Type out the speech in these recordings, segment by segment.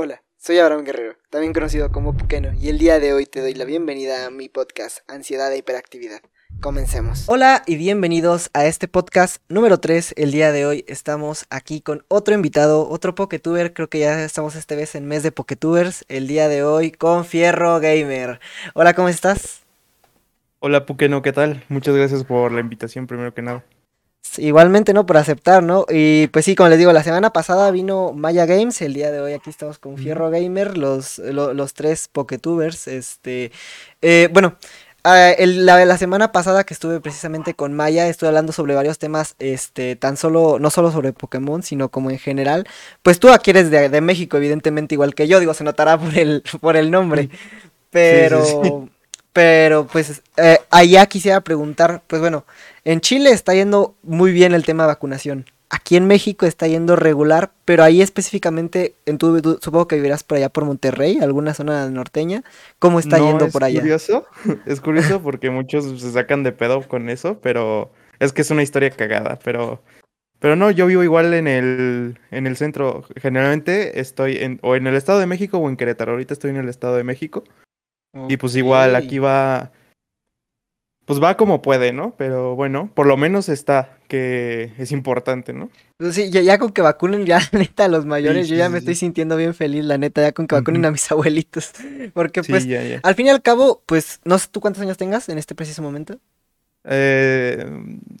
Hola, soy Abraham Guerrero, también conocido como Puqueno, y el día de hoy te doy la bienvenida a mi podcast Ansiedad e Hiperactividad. Comencemos. Hola y bienvenidos a este podcast número 3. El día de hoy estamos aquí con otro invitado, otro Poketuber. Creo que ya estamos esta vez en mes de Poketubers. El día de hoy con Fierro Gamer. Hola, ¿cómo estás? Hola Puqueno, ¿qué tal? Muchas gracias por la invitación, primero que nada. Igualmente, ¿no? Por aceptar, ¿no? Y pues sí, como les digo, la semana pasada vino Maya Games, el día de hoy aquí estamos con Fierro Gamer, los, lo- los tres Poketubers, este... eh, bueno, ah, el- la, la semana pasada que estuve precisamente con Maya, estuve hablando sobre varios temas, este, tan solo, no solo sobre Pokémon, sino como en general. Pues tú aquí eres de, de México, evidentemente, igual que yo, digo, se notará por el, por el nombre. Pero, sí. Pero pues eh, allá quisiera preguntar, pues bueno, en Chile está yendo muy bien el tema de vacunación. Aquí en México está yendo regular, pero ahí específicamente, en tu, tú- supongo que vivirás por allá por Monterrey, alguna zona norteña. ¿Cómo está No, yendo es por allá? curioso, es curioso porque muchos se sacan de pedo con eso, pero es que es una historia cagada, pero pero no, yo vivo igual en el en el centro. Generalmente estoy en o en el Estado de México o en Querétaro. Ahorita estoy en el Estado de México y pues igual aquí va pues va como puede, ¿no? Pero bueno, por lo menos está que es importante, ¿no? Pues Sí, ya, ya con que vacunen ya, neta, a los mayores, Sí, yo ya sí, me estoy sintiendo bien feliz, la neta, ya con que vacunen a mis abuelitos. Porque Sí, pues, ya, ya. al fin y al cabo, pues, no sé tú cuántos años tengas en este preciso momento. Eh,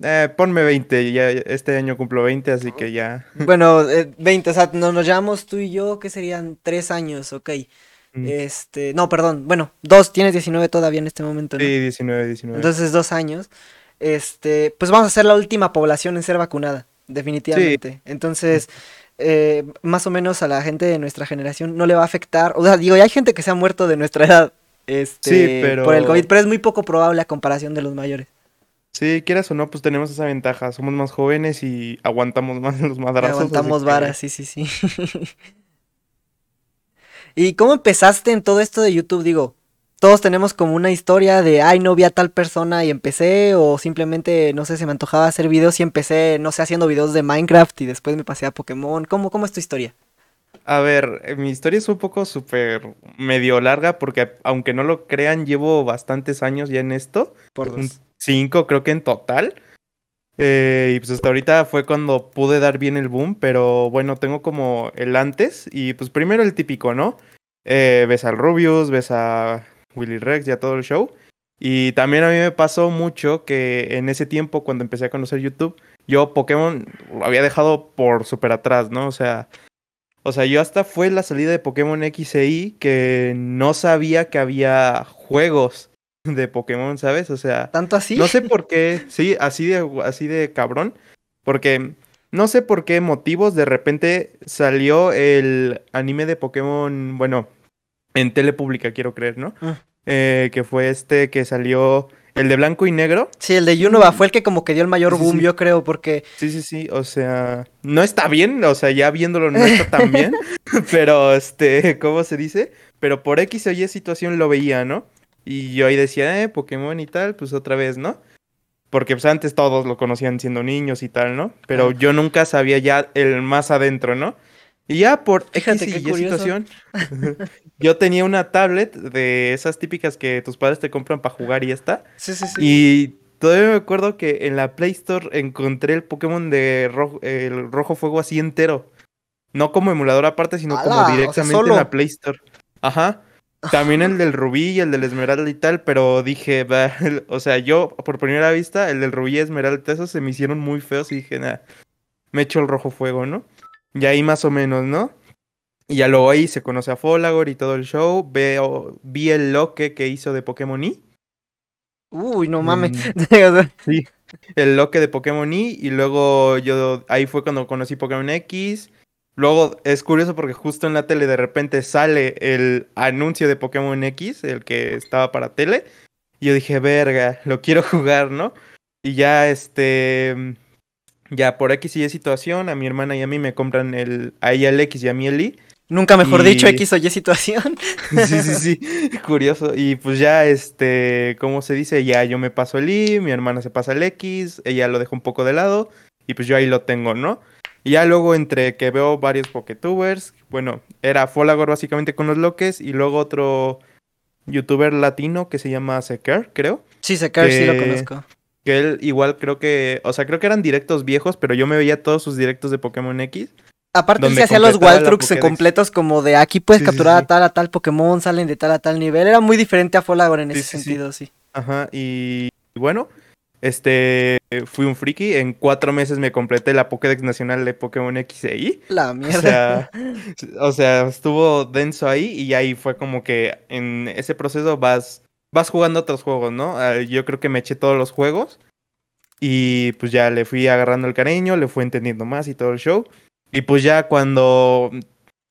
eh, ponme 20, ya este año cumplo 20, así que ya. Bueno, eh, 20, o sea, no- nos llevamos tú y yo, que serían tres años, ok. Mm. Este, no, perdón, bueno, dos, tienes 19 todavía en este momento, ¿no? Sí, 19, 19. Entonces, dos años. Este, pues vamos a ser la última población en ser vacunada, definitivamente. Entonces, eh, más o menos a la gente de nuestra generación no le va a afectar. O sea, digo, ya hay gente que se ha muerto de nuestra edad, este, por el pero- COVID, pero es muy poco probable a comparación de los mayores. Sí, quieras o no, pues tenemos esa ventaja. Somos más jóvenes y aguantamos más los madrazos. Aguantamos que- varas, sí, sí, sí. ¿Y cómo empezaste en todo esto de YouTube? Digo, todos tenemos como una historia de, ay, no vi a tal persona y empecé, o simplemente, no sé, se me antojaba hacer videos y empecé, no sé, haciendo videos de Minecraft y después me pasé a Pokémon. ¿Cómo, cómo es tu historia? A ver, eh, mi historia es un poco súper medio larga porque aunque no lo crean, llevo bastantes años ya en esto. Por dos. cinco creo que en total. Eh, y pues hasta ahorita fue cuando pude dar bien el boom, pero bueno, tengo como el antes y pues primero el típico, ¿no? Eh, ves al Rubius, ves a Willy Rex y a todo el show. Y también a mí me pasó mucho que en ese tiempo, cuando empecé a conocer YouTube, yo Pokémon lo había dejado por súper atrás, ¿no? O sea, o sea, yo hasta fue la salida de Pokémon X e Y que no sabía que había juegos de Pokémon, ¿sabes? O sea, ¿Tanto así? no sé por qué, sí, así de, así de cabrón, porque no sé por qué motivos de repente salió el anime de Pokémon, bueno, en tele pública quiero creer, ¿no? Mm. Eh, que fue este que salió, el de blanco y negro. Sí, el de Unova fue el que como que dio el mayor Sí, sí, boom, sí. yo creo, porque Sí, sí, sí, o sea, no está bien, o sea, ya viéndolo no está tan bien, pero este, ¿cómo se dice? Pero por X o Y situación lo veía, ¿no? Y yo ahí decía, eh, Pokémon y tal, pues otra vez, ¿no? Porque pues antes todos lo conocían siendo niños y tal, ¿no? Pero Ah. yo nunca sabía ya el más adentro, ¿no? Y ya por Fíjate X y situación, yo tenía una tablet de esas típicas que tus padres te compran para jugar y ya está. sí, sí, sí. Y todavía me acuerdo que en la Play Store encontré el Pokémon de rojo, el rojo fuego así entero. No como emulador aparte, sino como O sea, directamente en la Play Store. Ajá. También el del rubí y el del esmeralda y tal, pero dije, "Bah", o sea, yo por primera vista, el del rubí y esmeralda, esos se me hicieron muy feos y dije, nada, me echo el rojo fuego, ¿no? Y ahí más o menos, ¿no? Y ya luego ahí se conoce a Folagor y todo el show. Veo, vi el loque que hizo de Pokémon Y. Uy, no mames. Mm. Sí, el loque de Pokémon Y y luego yo ahí fue cuando conocí Pokémon X. Luego es curioso porque justo en la tele de repente sale el anuncio de Pokémon X, el que estaba para tele. Y yo dije, verga, lo quiero jugar, ¿no? Y ya este ya por X y Y situación, a mi hermana y a mí me compran el a ella el X y a mí el Y. Nunca mejor dicho, Y- X o Y situación. Sí, sí, sí, curioso. Y pues ya, este, ¿cómo se dice? Ya yo me paso el I, mi hermana se pasa el X, ella lo deja un poco de lado y pues yo ahí lo tengo, ¿no? Y ya luego entre que veo varios Poketubers, bueno, era Folagor básicamente con los loques y luego otro youtuber latino que se llama Seker, creo. Sí, Seker sí lo conozco. Que él igual creo que, o sea, creo que eran directos viejos, pero yo me veía todos sus directos de Pokémon X. Aparte él se hacía los Wildtrucks completos como de aquí puedes capturar a tal a tal Pokémon, salen de tal a tal nivel. Era muy diferente a Folagor en ese sentido, sí. Ajá, y bueno, este, fui un friki. En cuatro meses me completé la Pokédex Nacional de Pokémon X e Y. La mierda. O sea, estuvo denso ahí y ahí fue como que en ese proceso vas, vas jugando otros juegos, ¿no? Ah, yo creo que me eché todos los juegos y pues ya le fui agarrando el cariño, le fui entendiendo más y todo el show. Y pues ya cuando,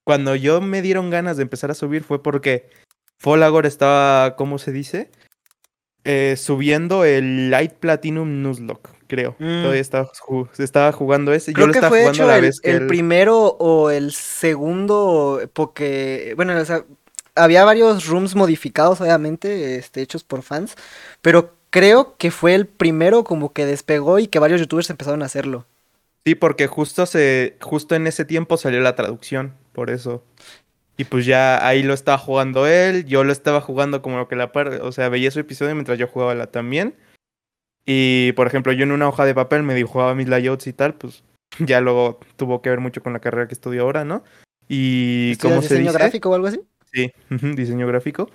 cuando yo me dieron ganas de empezar a subir fue porque Folagor estaba, ¿cómo se dice? Eh, subiendo el Light Platinum Nuzlocke, creo. Mm. Todavía estaba, estaba, jugando ese. Creo Yo lo que estaba fue jugando hecho la el, vez que el, primero o el segundo, porque, bueno, o sea, había varios rooms modificados, obviamente, este, hechos por fans, pero creo que fue el primero como que despegó y que varios youtubers empezaron a hacerlo. Sí, porque justo se, justo en ese tiempo salió la traducción, por eso. Y pues ya ahí lo estaba jugando él, yo lo estaba jugando como lo que la par, o sea, veía su episodio mientras yo jugaba la también. Y por ejemplo, yo en una hoja de papel me dibujaba mis layouts y tal, pues ya luego tuvo que ver mucho con la carrera que estudio ahora, ¿no? Y cómo se diseño gráfico o algo así? Sí, diseño gráfico.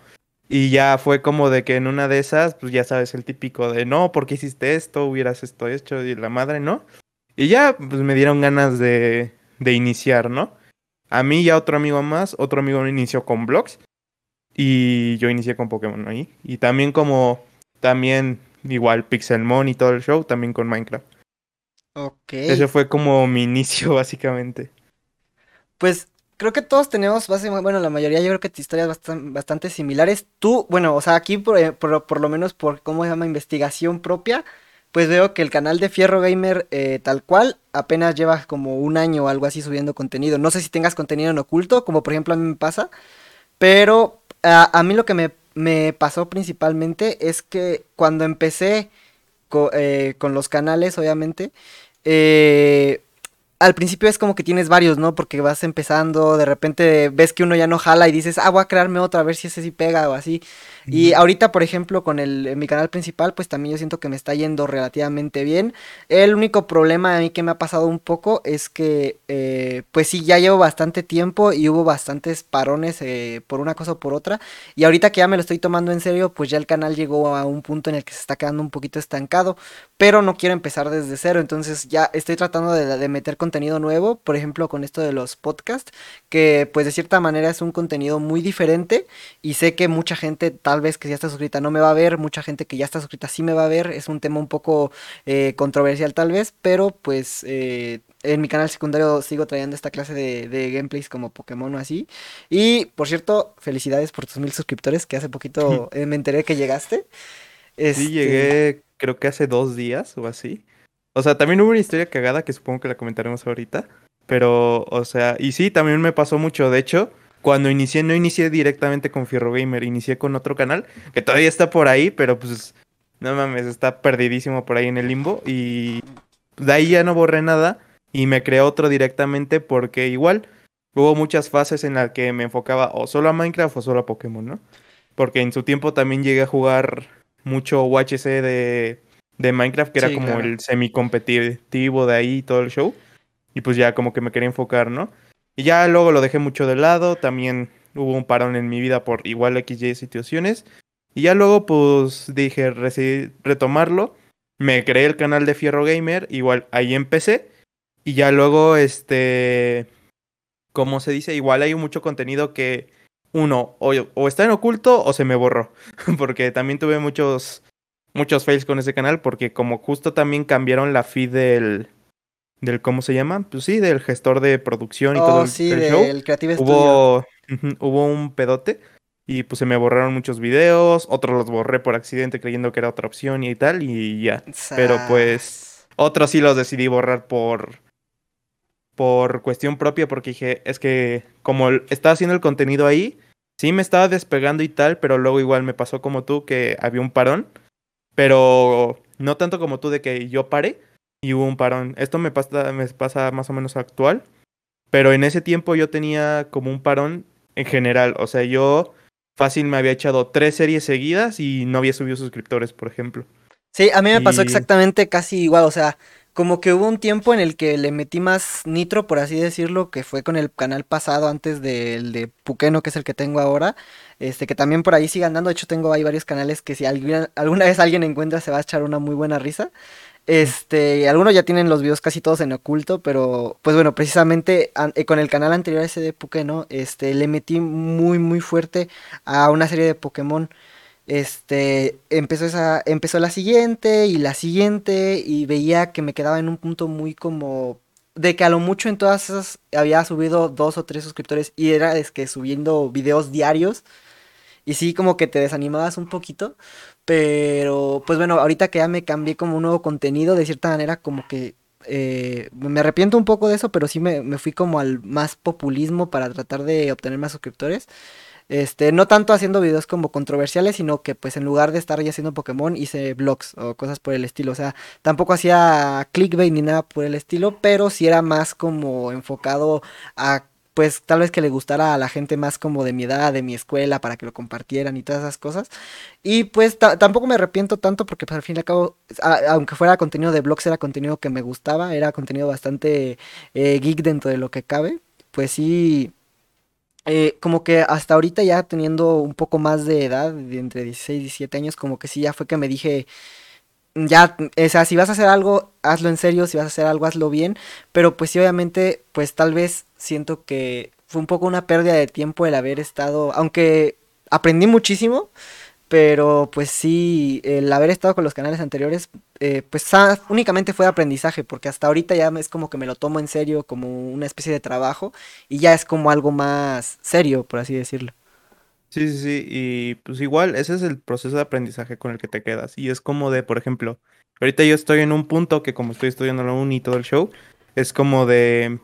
Y ya fue como de que en una de esas, pues ya sabes, el típico de no, ¿por qué hiciste esto? Hubieras esto hecho y la madre, ¿no? Y ya, pues me dieron ganas de, de iniciar, ¿no? A mí y a otro amigo más, otro amigo inició con blogs y yo inicié con Pokémon ahí. Y también como, también igual Pixelmon y todo el show, también con Minecraft. Ok. Ese fue como mi inicio básicamente. Pues creo que todos tenemos, bueno, la mayoría yo creo que historias bastante, bastante similares. Tú, bueno, o sea, aquí por, eh, por, por, lo menos por, ¿cómo se llama? Investigación propia, pues veo que el canal de Fierro Gamer eh, tal cual apenas lleva como un año o algo así subiendo contenido. No sé si tengas contenido en oculto, como por ejemplo a mí me pasa, pero a, mí lo que me, pasó principalmente es que cuando empecé eh, con los canales, obviamente, eh, al principio es como que tienes varios, ¿no? Porque vas empezando, de repente ves que uno ya no jala y dices, ah, voy a crearme otro a ver si ese sí pega o así. Y ahorita, por ejemplo, con el, mi canal principal, pues también yo siento que me está yendo relativamente bien. El único problema a mí que me ha pasado un poco es que, eh, pues sí, ya llevo bastante tiempo y hubo bastantes parones eh, por una cosa o por otra. Y ahorita que ya me lo estoy tomando en serio, pues ya el canal llegó a un punto en el que se está quedando un poquito estancado. Pero no quiero empezar desde cero, entonces ya estoy tratando de, de meter contenido nuevo, por ejemplo, con esto de los podcasts, que pues de cierta manera es un contenido muy diferente y sé que mucha gente tal vez que ya está suscrita no me va a ver, mucha gente que ya está suscrita sí me va a ver, es un tema un poco eh, controversial tal vez, pero pues eh, en mi canal secundario sigo trayendo esta clase de, gameplays como Pokémon o así. Y por cierto, felicidades por tus mil suscriptores, que hace poquito eh, me enteré que llegaste. Sí, este llegué creo que hace dos días o así. O sea, también hubo una historia cagada que supongo que la comentaremos ahorita. Pero, o sea, y sí, también me pasó mucho. De hecho, cuando inicié, no inicié directamente con Fierro Gamer, inicié con otro canal que todavía está por ahí, pero pues, no mames, está perdidísimo por ahí en el limbo. Y de ahí ya no borré nada y me creé otro directamente porque igual hubo muchas fases en las que me enfocaba o solo a Minecraft o solo a Pokémon, ¿no? Porque en su tiempo también llegué a jugar mucho UHC de, de Minecraft, que era como el semi-competitivo de ahí y todo el show. Y pues ya como que me quería enfocar, ¿no? Y ya luego lo dejé mucho de lado, también hubo un parón en mi vida por igual XY situaciones. Y ya luego pues dije retomarlo. Me creé el canal de Fierro Gamer, igual ahí empecé. Y ya luego, este, como se dice, igual hay mucho contenido que uno o, o está en oculto o se me borró. porque también tuve muchos, muchos fails con ese canal porque como justo también cambiaron la feed del, del ¿cómo se llama? Pues sí, del gestor de producción y todo oh, el, sí, del Creative hubo, hubo un pedote y pues se me borraron muchos videos, otros los borré por accidente creyendo que era otra opción y tal y ya. Pero pues otros sí los decidí borrar por por cuestión propia porque dije, es que como estaba haciendo el contenido ahí, sí me estaba despegando y tal, pero luego igual me pasó como tú que había un parón, pero no tanto como tú de que yo paré, y hubo un parón. Esto me pasa, me pasa más o menos actual, pero en ese tiempo yo tenía como un parón en general. O sea, yo fácil me había echado tres series seguidas y no había subido suscriptores, por ejemplo. Sí, a mí me pasó exactamente casi igual, o sea, como que hubo un tiempo en el que le metí más nitro, por así decirlo, que fue con el canal pasado antes del de Puqueno, que es el que tengo ahora. Este, que también por ahí sigue andando. De hecho, tengo ahí varios canales que si alguna, alguna vez alguien encuentra se va a echar una muy buena risa. Este, algunos ya tienen los videos casi todos en oculto, pero pues bueno, precisamente eh, con el canal anterior ese de Puqueno, este, le metí muy muy fuerte a una serie de Pokémon. Este, empezó esa, empezó la siguiente y la siguiente y veía que me quedaba en un punto muy como de que a lo mucho en todas esas había subido dos o tres suscriptores y era es que subiendo videos diarios. Y sí como que te desanimabas un poquito, pero pues bueno, ahorita que ya me cambié como un nuevo contenido, de cierta manera como que eh, me arrepiento un poco de eso, pero sí me, me fui como al más populismo para tratar de obtener más suscriptores. Este, no tanto haciendo videos como controversiales, sino que pues en lugar de estar ya haciendo Pokémon hice vlogs o cosas por el estilo. O sea, tampoco hacía clickbait ni nada por el estilo, pero sí era más como enfocado a pues tal vez que le gustara a la gente más como de mi edad, de mi escuela, para que lo compartieran y todas esas cosas. Y pues tampoco me arrepiento tanto porque pues, al fin y al cabo, aunque fuera contenido de vlogs, era contenido que me gustaba, era contenido bastante eh, geek dentro de lo que cabe. Pues sí, eh, como que hasta ahorita ya teniendo un poco más de edad, de entre 16 y 17 años, como que sí, ya fue que me dije, ya, o sea, si vas a hacer algo, hazlo en serio, si vas a hacer algo, hazlo bien, pero pues sí, obviamente, pues tal vez siento que fue un poco una pérdida de tiempo el haber estado, aunque aprendí muchísimo, pero pues sí, el haber estado con los canales anteriores, eh, pues únicamente fue aprendizaje, porque hasta ahorita ya es como que me lo tomo en serio, como una especie de trabajo, y ya es como algo más serio, por así decirlo. Sí, sí, sí, y pues igual, ese es el proceso de aprendizaje con el que te quedas, y es como de, por ejemplo, ahorita yo estoy en un punto que como estoy estudiando la uni y todo el show, es como de,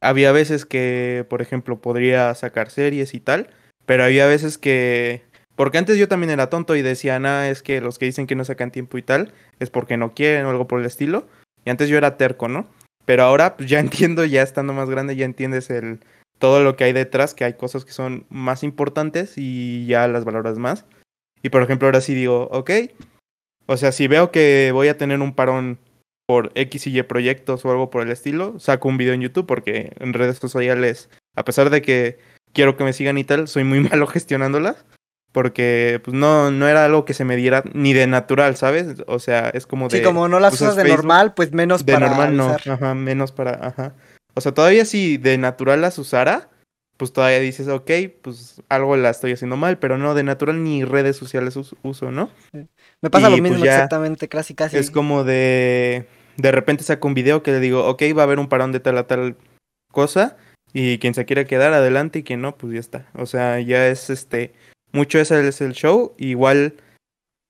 había veces que, por ejemplo, podría sacar series y tal, pero había veces que porque antes yo también era tonto y decía, nada, es que los que dicen que no sacan tiempo y tal, es porque no quieren o algo por el estilo. Y antes yo era terco, ¿no? Pero ahora pues, ya entiendo, ya estando más grande, ya entiendes el todo lo que hay detrás, que hay cosas que son más importantes y ya las valoras más. Y por ejemplo, ahora sí digo, ok, o sea, si veo que voy a tener un parón por X y Y proyectos o algo por el estilo, saco un video en YouTube porque en redes sociales, a pesar de que quiero que me sigan y tal, soy muy malo gestionándolas porque pues no, no era algo que se me diera ni de natural, ¿sabes? O sea, es como de... Sí, como no las pues, usas de normal, pues menos de para De normal no, ajá, menos para, ajá. O sea, todavía si de natural las usara, pues todavía dices, ok, pues algo la estoy haciendo mal, pero no, de natural ni redes sociales uso, ¿no? Me pasa lo pues, mismo exactamente, casi casi. Es como de... De repente saco un video que le digo, ok, va a haber un parón de tal a tal cosa, y quien se quiera quedar adelante y quien no, pues ya está. O sea, ya es este mucho ese es el show. Igual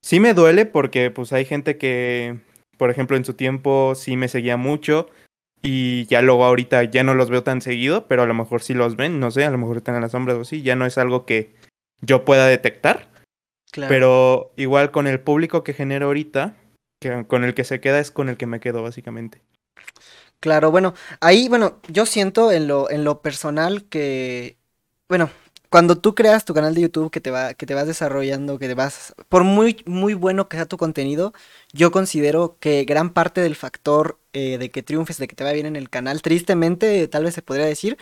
sí me duele porque pues hay gente que, por ejemplo, en su tiempo sí me seguía mucho y ya luego ahorita ya no los veo tan seguido, pero a lo mejor sí los ven, no sé, a lo mejor están en las sombras o sí, ya no es algo que yo pueda detectar. Pero igual con el público que genero ahorita, que con el que se queda es con el que me quedo básicamente. Claro, bueno, ahí, bueno, yo siento en lo, en lo personal que, bueno, cuando tú creas tu canal de YouTube que te va, que te vas desarrollando, que te vas, por muy, muy bueno que sea tu contenido, yo considero que gran parte del factor eh, de que triunfes, de que te va bien en el canal, tristemente, tal vez se podría decir,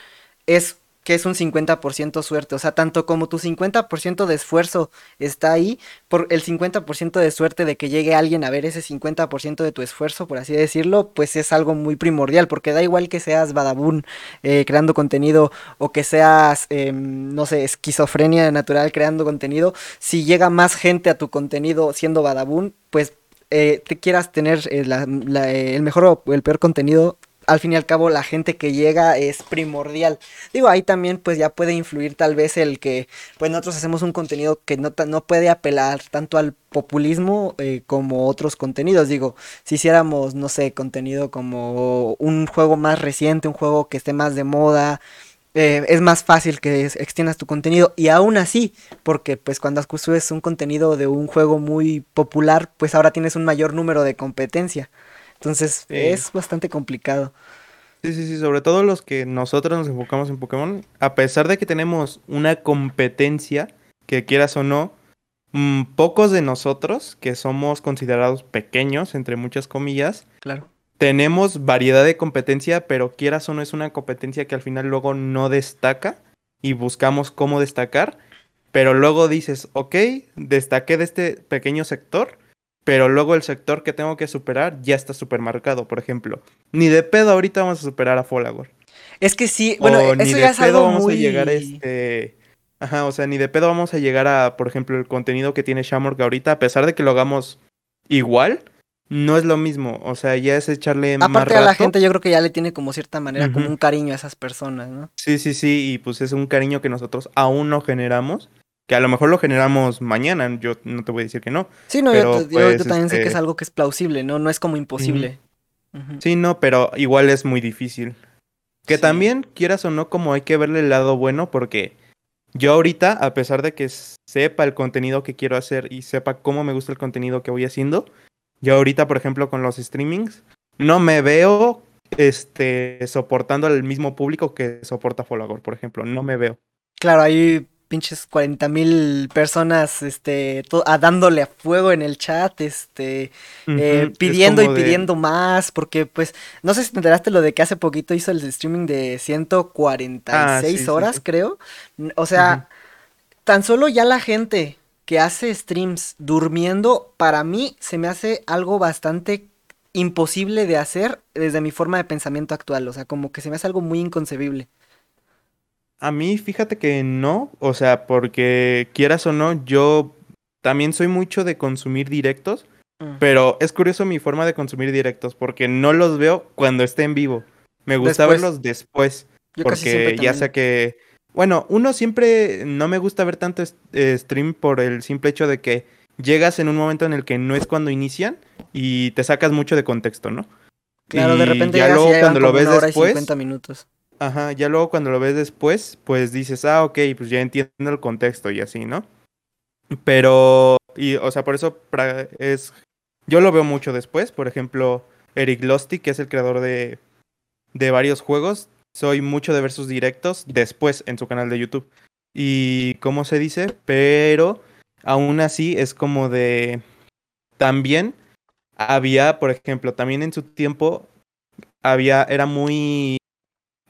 es que es un 50% suerte. O sea, tanto como tu 50% de esfuerzo está ahí, por el 50% de suerte de que llegue alguien a ver ese 50% de tu esfuerzo, por así decirlo, pues es algo muy primordial, porque da igual que seas badabun eh, creando contenido o que seas, em, no sé, esquizofrenia natural creando contenido, si llega más gente a tu contenido siendo badabun, pues eh, te quieras tener eh, el mejor o el peor contenido, al fin y al cabo la gente que llega es primordial. Digo, ahí también pues ya puede influir tal vez el que pues nosotros hacemos un contenido que no, no puede apelar tanto al populismo eh, como otros contenidos. Digo, si hiciéramos, no sé, contenido como un juego más reciente, un juego que esté más de moda, eh, es más fácil que extiendas tu contenido y aún así, porque pues cuando subes un contenido de un juego muy popular, pues ahora tienes un mayor número de competencia. Entonces Sí. es bastante complicado. Sí, sí, sí, sobre todo los que nosotros nos enfocamos en Pokémon, a pesar de que tenemos una competencia, que quieras o no, mm, pocos de nosotros, que somos considerados pequeños, entre muchas comillas, Claro. tenemos variedad de competencia, pero quieras o no es una competencia que al final luego no destaca y buscamos cómo destacar, pero luego dices, ok, destaqué de este pequeño sector, pero luego el sector que tengo que superar ya está supermarcado, por ejemplo. Ni de pedo ahorita vamos a superar a Folagor. Es que sí, bueno, o ni eso de ya es pedo algo vamos muy... a llegar a este... Ajá, o sea, ni de pedo vamos a llegar a, por ejemplo, el contenido que tiene Shamrock ahorita, a pesar de que lo hagamos igual, no es lo mismo. O sea, ya es echarle más Aparte a la gente yo creo que ya le tiene como cierta manera, como un cariño a esas personas, ¿no? Sí, sí, sí, y pues es un cariño que nosotros aún no generamos, que a lo mejor lo generamos mañana, yo no te voy a decir que no. Sí, no, Pero, yo, pues, también sé que es este- algo que es plausible, ¿no? No es como imposible. Sí, no, pero igual es muy difícil. Que Sí. también, quieras o no, como hay que verle el lado bueno, porque yo ahorita, a pesar de que sepa el contenido que quiero hacer y sepa cómo me gusta el contenido que voy haciendo, yo ahorita, por ejemplo, con los streamings, no me veo este soportando al mismo público que soporta Folagor, por ejemplo, no me veo. Claro, hay pinches 40 mil personas, este, a dándole a fuego en el chat, este, eh, es pidiendo y de- pidiendo más, porque pues, no sé si te enteraste lo de que hace poquito hizo el streaming de 146 Ah, sí, horas, sí. creo. O sea, tan solo ya la gente que hace streams durmiendo, para mí se me hace algo bastante imposible de hacer desde mi forma de pensamiento actual, o sea, como que se me hace algo muy inconcebible. A mí, fíjate que no, o sea, porque quieras o no, yo también soy mucho de consumir directos, Mm. pero es curioso mi forma de consumir directos, porque no los veo cuando esté en vivo. Me gusta Después. verlos después, Yo porque ya sea que, bueno, uno siempre no me gusta ver tanto eh, stream por el simple hecho de que llegas en un momento en el que no es cuando inician y te sacas mucho de contexto, ¿no? Claro, de repente ya llegas y luego ya cuando lo ves después, 50 minutos. Ajá, ya luego cuando lo ves después, pues dices, ah, ok, pues ya entiendo el contexto y así, ¿no? Pero, y, o sea, por eso es, yo lo veo mucho después, por ejemplo, Eric Losty, que es el creador de, de varios juegos, soy mucho de ver sus directos después en su canal de YouTube. Y, ¿cómo se dice? Pero, aún así, es como de, también había, por ejemplo, también en su tiempo, había, era muy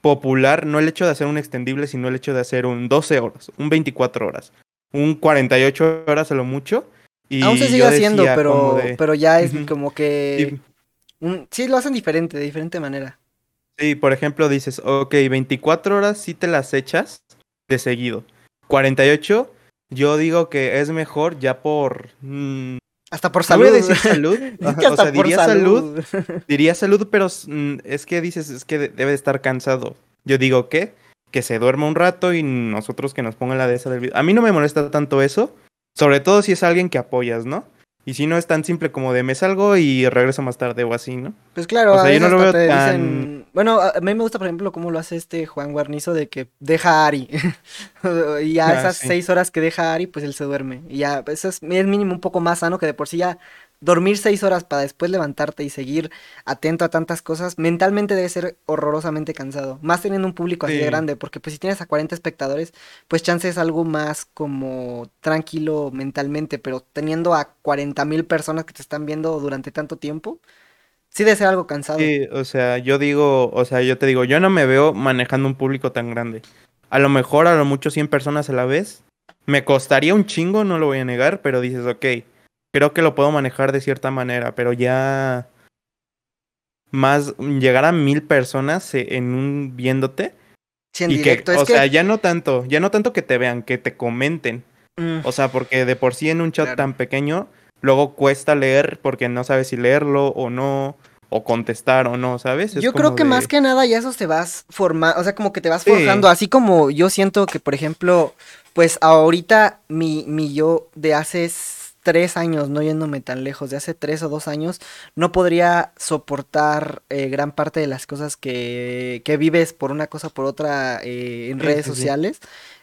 popular, no el hecho de hacer un extendible, sino el hecho de hacer un 12 horas, un 24 horas, un 48 horas a lo mucho. Y Aún se sigue haciendo, pero, de- pero ya es como que... Sí, un- sí, lo hacen diferente, de diferente manera. sí, por ejemplo, dices, ok, 24 horas sí te las echas de seguido. 48, yo digo que es mejor ya por... mm, Hasta por salud. decir salud, ajá, o sea, diría salud, Diría salud, pero mm, es que dices, es que de- debe de estar cansado. Yo digo que que se duerma un rato y nosotros que nos pongan la de esa del video. A mí no me molesta tanto eso, sobre todo si es alguien que apoyas, ¿no? Y si no es tan simple como de me salgo y regreso más tarde o así, ¿no? Pues claro, O sea, a yo no lo veo te tan- dicen... Bueno, a a mí me gusta, por ejemplo, cómo lo hace este Juan Guarnizo de que deja a Ari. y ya Ah, esas sí. seis horas que deja a Ari, pues él se duerme. Y ya, eso es, es mínimo un poco más sano que de por sí ya dormir seis horas para después levantarte y seguir atento a tantas cosas, mentalmente debe ser horrorosamente cansado. Más teniendo un público así de grande, porque pues si tienes a 40 espectadores, pues chance es algo más como tranquilo mentalmente, pero teniendo a 40 mil personas que te están viendo durante tanto tiempo, sí debe ser algo cansado. Sí, o sea, yo digo, o sea, yo te digo, yo no me veo manejando un público tan grande. A lo mejor a lo mucho 100 personas a la vez. Me costaría un chingo, no lo voy a negar, pero dices, ok, creo que lo puedo manejar de cierta manera, pero ya más llegar a mil personas eh, en un viéndote Sí, en y directo, que, es o que... sea, ya no tanto, ya no tanto que te vean, que te comenten. mm, O sea, porque de por sí en un chat Claro. tan pequeño, luego cuesta leer porque no sabes si leerlo o no, o contestar o no, ¿sabes? Es Yo creo que de- más que nada ya eso te vas formando, o sea, como que te vas Sí. forjando, así como yo siento que, por ejemplo, pues ahorita mi, mi yo de hace tres años, no yéndome tan lejos, de hace tres o dos años, no podría soportar eh, gran parte de las cosas que, que vives por una cosa o por otra eh, en Sí, redes sí. sociales,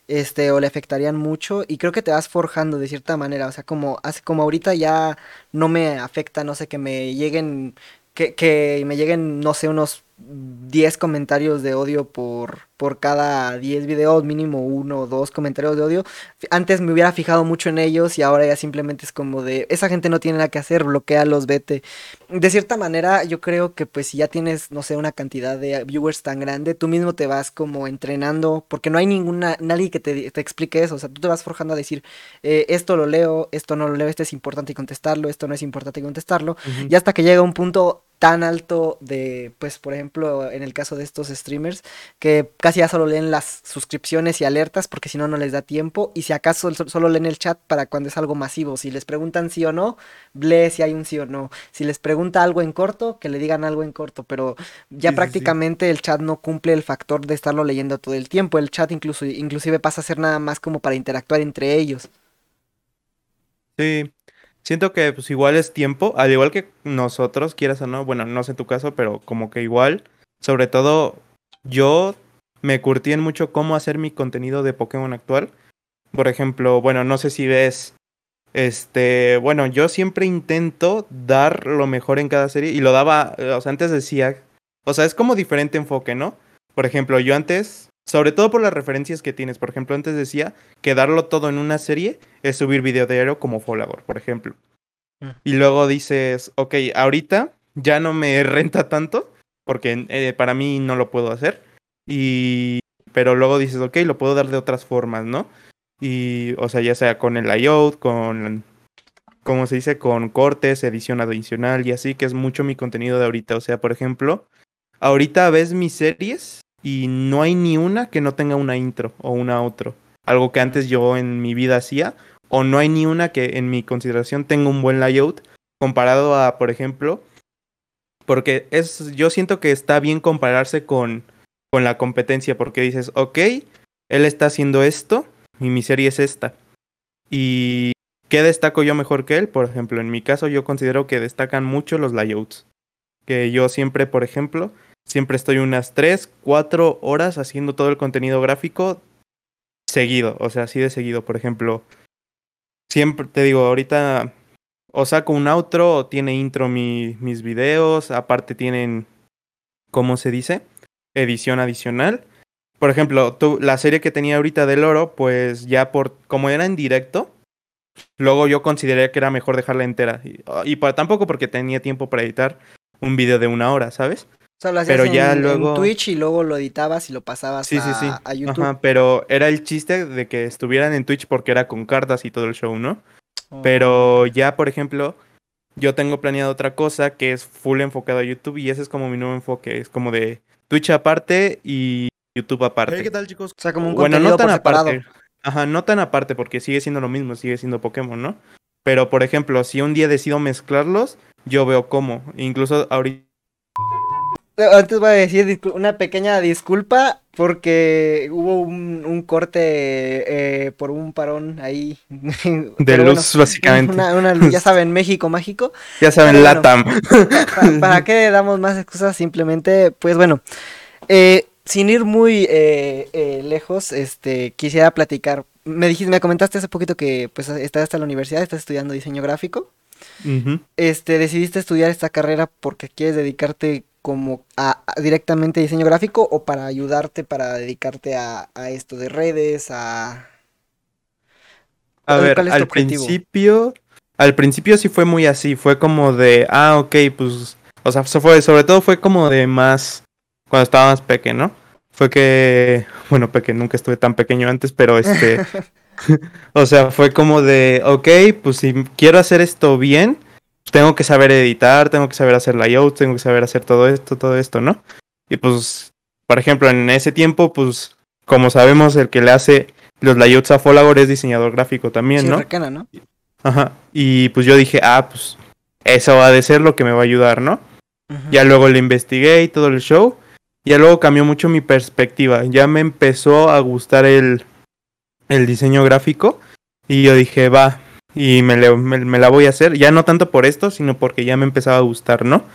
este, o le afectarían mucho, y creo que te vas forjando de cierta manera, o sea, como, hace, como ahorita ya no me afecta, no sé, que me lleguen que, que me lleguen, no sé, unos 10 comentarios de odio por, por cada 10 videos, mínimo uno o dos comentarios de odio. Antes me hubiera fijado mucho en ellos y ahora ya simplemente es como de, esa gente no tiene nada que hacer, bloquealos, vete. De cierta manera, yo creo que pues si ya tienes, no sé, una cantidad de viewers tan grande, tú mismo te vas como entrenando, porque no hay ninguna, nadie que te, te explique eso, o sea, tú te vas forjando a decir, eh, esto lo leo, esto no lo leo, esto es importante contestarlo, esto no es importante contestarlo, y hasta que llega un punto tan alto de, pues, por ejemplo, en el caso de estos streamers, que casi ya solo leen las suscripciones y alertas porque si no, no les da tiempo. Y si acaso solo leen el chat para cuando es algo masivo. Si les preguntan sí o no, lee si hay un sí o no. Si les pregunta algo en corto, que le digan algo en corto. Pero ya prácticamente el chat no cumple el factor de estarlo leyendo todo el tiempo. El chat incluso, inclusive pasa a ser nada más como para interactuar entre ellos. Sí, Siento que pues igual es tiempo, al igual que nosotros, quieras o no, bueno, no sé tu caso, pero como que igual, sobre todo yo me curtí en mucho cómo hacer mi contenido de Pokémon actual. Por ejemplo, bueno, no sé si ves, este, bueno, yo siempre intento dar lo mejor en cada serie y lo daba, o sea, antes decía, o sea, es como diferente enfoque, ¿no? Por ejemplo, yo antes sobre todo por las referencias que tienes. Por ejemplo, antes decía que darlo todo en una serie es subir video diario como Folagor, por ejemplo. Mm. Y luego dices, ok, ahorita ya no me renta tanto, porque eh, para mí no lo puedo hacer. Y. Pero luego dices, ok, lo puedo dar de otras formas, ¿no? Y, o sea, ya sea con el layout, con. ¿Cómo se dice? Con cortes, edición adicional y así, que es mucho mi contenido de ahorita. O sea, por ejemplo, ahorita ves mis series y no hay ni una que no tenga una intro o una outro. Algo que antes yo en mi vida hacía. O no hay ni una que en mi consideración tenga un buen layout comparado a, por ejemplo, porque es, yo siento que está bien compararse con, con la competencia, porque dices, ok, él está haciendo esto y mi serie es esta. ¿Y qué destaco yo mejor que él? Por ejemplo, en mi caso yo considero que destacan mucho los layouts. Que yo siempre, por ejemplo, Siempre estoy unas 3, 4 horas haciendo todo el contenido gráfico seguido, o sea, así de seguido. Por ejemplo, siempre te digo, ahorita o saco un outro o tiene intro mi, mis videos, aparte tienen, ¿cómo se dice? Edición adicional. Por ejemplo, la serie que tenía ahorita del oro, pues ya por, como era en directo, luego yo consideré que era mejor dejarla entera. Y, y para, tampoco porque tenía tiempo para editar un video de una hora, ¿sabes? Hacías pero ya luego... Twitch y luego lo editabas y lo pasabas a, YouTube. pero era el chiste de que estuvieran en Twitch porque era con cartas y todo el show, ¿no? Oh. Pero ya, por ejemplo, yo tengo planeado otra cosa que es full enfocado a YouTube y ese es como mi nuevo enfoque. Es como de Twitch aparte y YouTube aparte. ¿Qué tal, chicos? O sea, como un bueno, no tan aparte. Ajá, no tan aparte porque sigue siendo lo mismo, sigue siendo Pokémon, ¿no? Pero, por ejemplo, si un día decido mezclarlos, yo veo cómo. Incluso ahorita antes voy a decir una pequeña disculpa porque hubo un, corte eh, por un parón ahí. De luz, básicamente. ya saben, México mágico. Ya saben, Latam. Para, qué damos más excusas? Simplemente, pues bueno, eh, sin ir muy eh, lejos, este, quisiera platicar. Me dijiste, me comentaste hace poquito que pues estás hasta la universidad, estás estudiando diseño gráfico. Este, decidiste estudiar esta carrera porque quieres dedicarte como a, directamente diseño gráfico o para ayudarte para dedicarte a, esto de redes, a... A ver, al principio, al principio sí fue muy así, fue como de, ah, ok, pues, o sea, fue, sobre todo fue como de más, cuando estaba más pequeño, ¿no? Fue que, bueno, pequeño, nunca estuve tan pequeño antes, pero este, o sea, fue como de, ok, pues si quiero hacer esto bien, tengo que saber editar, tengo que saber hacer layout, tengo que saber hacer todo esto, todo esto, ¿no? Y pues, por ejemplo, en ese tiempo, pues, como sabemos, el que le hace los layouts a Folagor es diseñador gráfico también, ¿no? ¿no? Ajá. Y pues yo dije, ah, pues, eso va a ser lo que me va a ayudar, ¿no? Ya luego le investigué y todo el show. Ya luego cambió mucho mi perspectiva. Ya me empezó a gustar el, el diseño gráfico. Y yo dije, va, y me, me, la voy a hacer, ya no tanto por esto, sino porque ya me empezaba a gustar, ¿no?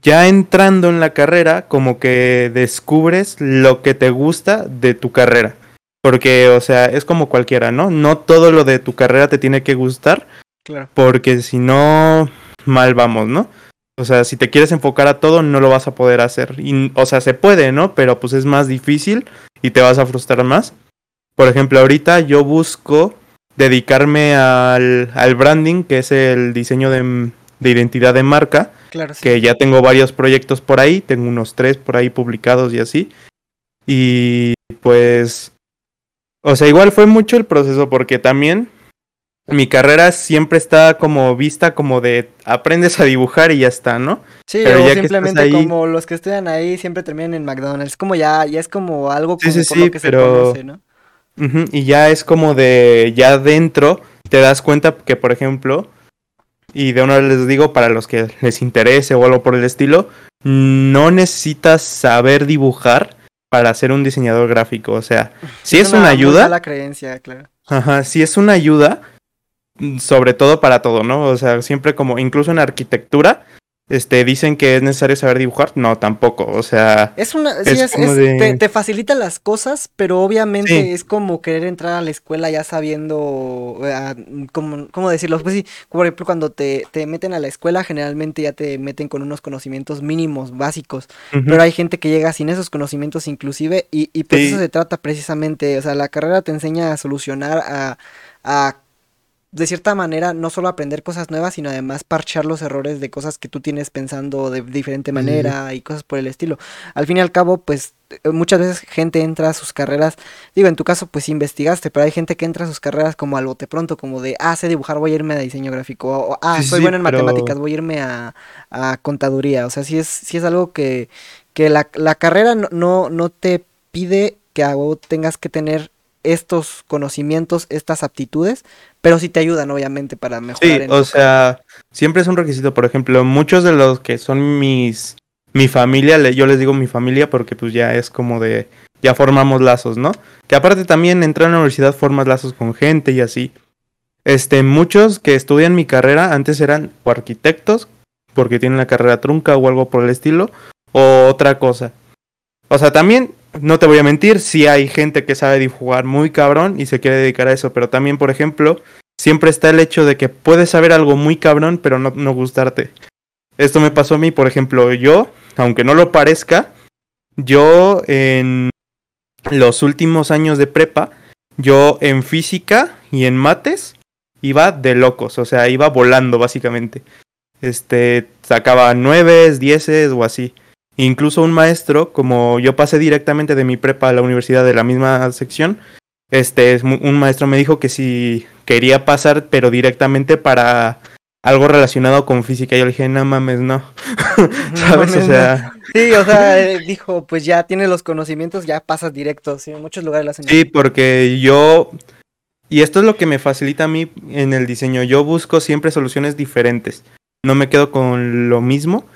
Ya entrando en la carrera, como que descubres lo que te gusta de tu carrera. Porque, o sea, es como cualquiera, ¿no? No todo lo de tu carrera te tiene que gustar. Claro. Porque si no, mal vamos, ¿no? O sea, si te quieres enfocar a todo, no lo vas a poder hacer. Y, o sea, se puede, ¿no? Pero pues es más difícil y te vas a frustrar más. Por ejemplo, ahorita yo busco dedicarme al, al branding, que es el diseño de, de identidad de marca. Claro, sí. Que ya tengo varios proyectos por ahí, tengo unos tres por ahí publicados y así. Y pues, o sea, igual fue mucho el proceso porque también mi carrera siempre está como vista como de aprendes a dibujar y ya está, ¿no? Sí, Pero o simplemente como los que estudian ahí siempre terminan en McDonald's, como ya, ya es como algo como sí, sí, por lo que pero... se conoce, ¿no? Uh -huh, y ya es como de, ya dentro te das cuenta que, por ejemplo, y de una vez les digo, para los que les interese o algo por el estilo, no necesitas saber dibujar para ser un diseñador gráfico. O sea, si es, es una, una ayuda. la creencia, claro. Ajá, si es una ayuda, sobre todo para todo, ¿no? O sea, siempre como, incluso en arquitectura, este, dicen que es necesario saber dibujar, no, tampoco, o sea... Es una, sí, es, es, de... te, te, facilita las cosas, pero obviamente sí. es como querer entrar a la escuela ya sabiendo, uh, ¿cómo, ¿cómo, decirlo? Pues sí, por ejemplo, cuando te, te, meten a la escuela, generalmente ya te meten con unos conocimientos mínimos, básicos, uh -huh. pero hay gente que llega sin esos conocimientos inclusive, y, y pues sí. eso se trata precisamente, o sea, la carrera te enseña a solucionar, a, a de cierta manera, no solo aprender cosas nuevas, sino además parchar los errores de cosas que tú tienes pensando de diferente manera y cosas por el estilo. Al fin y al cabo, pues muchas veces gente entra a sus carreras, digo, en tu caso pues investigaste, pero hay gente que entra a sus carreras como al bote pronto, como de, ah, sé dibujar, voy a irme a diseño gráfico, o ah, sí, soy sí, bueno en pero... matemáticas, voy a irme a, a, contaduría, o sea, sí es, sí es algo que, que la, la carrera no, no, no te pide que a tengas que tener estos conocimientos, estas aptitudes, pero sí te ayudan obviamente para mejorar. Sí, en o sea, siempre es un requisito, por ejemplo, muchos de los que son mis, mi familia, yo les digo mi familia porque pues ya es como de, ya formamos lazos, ¿no? Que aparte también entrar a la universidad formas lazos con gente y así. Este, muchos que estudian mi carrera antes eran o arquitectos, porque tienen la carrera trunca o algo por el estilo, o otra cosa. O sea, también no te voy a mentir, sí hay gente que sabe dibujar muy cabrón y se quiere dedicar a eso, pero también, por ejemplo, siempre está el hecho de que puedes saber algo muy cabrón, pero no, no gustarte. Esto me pasó a mí, por ejemplo, yo, aunque no lo parezca, yo en los últimos años de prepa, yo en física y en mates iba de locos, o sea, iba volando básicamente. Este, sacaba nueves, dieces o así. Incluso un maestro, como yo pasé directamente de mi prepa a la universidad de la misma sección, este, un maestro me dijo que si quería pasar, pero directamente para algo relacionado con física. Y yo le dije, no mames, no. ¿Sabes? No, o sea. Sí, o sea, eh, dijo, pues ya tienes los conocimientos, ya pasas directo. Sí, en muchos lugares lo hacen. Sí, porque yo. Y esto es lo que me facilita a mí en el diseño. Yo busco siempre soluciones diferentes. No me quedo con lo mismo.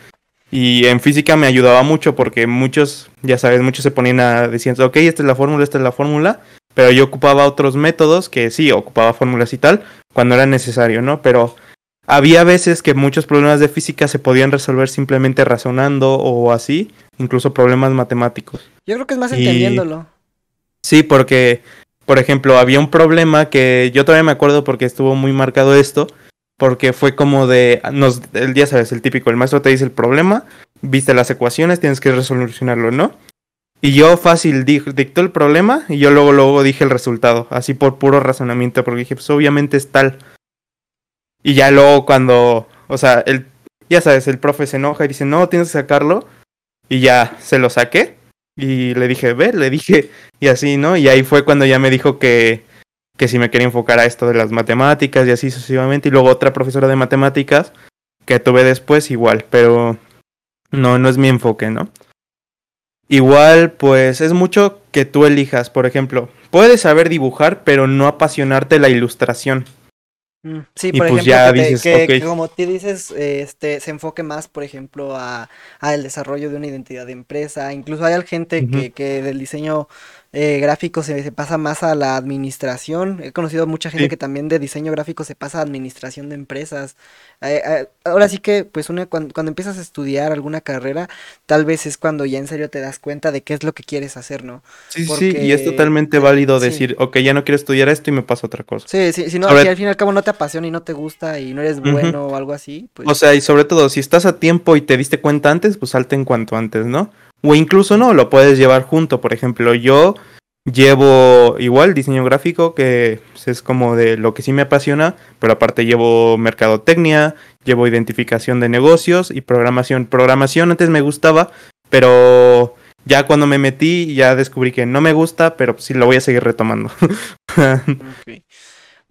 Y en física me ayudaba mucho porque muchos, ya sabes, muchos se ponían a diciendo, ok, esta es la fórmula, esta es la fórmula, pero yo ocupaba otros métodos que sí, ocupaba fórmulas y tal, cuando era necesario, ¿no? Pero había veces que muchos problemas de física se podían resolver simplemente razonando o así, incluso problemas matemáticos. Yo creo que es más y... entendiéndolo. Sí, porque, por ejemplo, había un problema que yo todavía me acuerdo porque estuvo muy marcado esto, porque fue como de, nos, el día sabes, el típico, el maestro te dice el problema, viste las ecuaciones, tienes que resolucionarlo, ¿no? Y yo fácil dictó el problema y yo luego, luego dije el resultado, así por puro razonamiento, porque dije, pues obviamente es tal. Y ya luego cuando, o sea, el, ya sabes, el profe se enoja y dice, no, tienes que sacarlo. Y ya se lo saqué. Y le dije, ve, le dije, y así, ¿no? Y ahí fue cuando ya me dijo que, que si me quería enfocar a esto de las matemáticas y así sucesivamente. Y luego otra profesora de matemáticas que tuve después igual, pero no, no es mi enfoque, ¿no? Igual, pues es mucho que tú elijas, por ejemplo, puedes saber dibujar, pero no apasionarte la ilustración. Mm, sí, por pues ejemplo, ya que, te, dices, que, okay. que, como tú dices, este, se enfoque más, por ejemplo, a, a, el desarrollo de una identidad de empresa. Incluso hay gente uh -huh. que, que del diseño eh, gráfico se, se, pasa más a la administración. He conocido mucha gente Sí. que también de diseño gráfico se pasa a administración de empresas. Eh, eh, ahora sí que, pues, una, cuando, cuando empiezas a estudiar alguna carrera, tal vez es cuando ya en serio te das cuenta de qué es lo que quieres hacer, ¿no? Sí, sí, y es totalmente te- válido sí. decir, ok, ya no quiero estudiar esto y me paso a otra cosa. Sí, sí, si no, Sobre- si al fin y al cabo no te apasiona y no te gusta y no eres bueno o algo así, pues. O sea, y sobre todo, si estás a tiempo y te diste cuenta antes, pues salte en cuanto antes, ¿no? O incluso no, lo puedes llevar junto. Por ejemplo, yo llevo igual diseño gráfico, que es como de lo que sí me apasiona, pero aparte llevo mercadotecnia, llevo identificación de negocios y programación. Programación antes me gustaba, pero ya cuando me metí ya descubrí que no me gusta, pero sí lo voy a seguir retomando.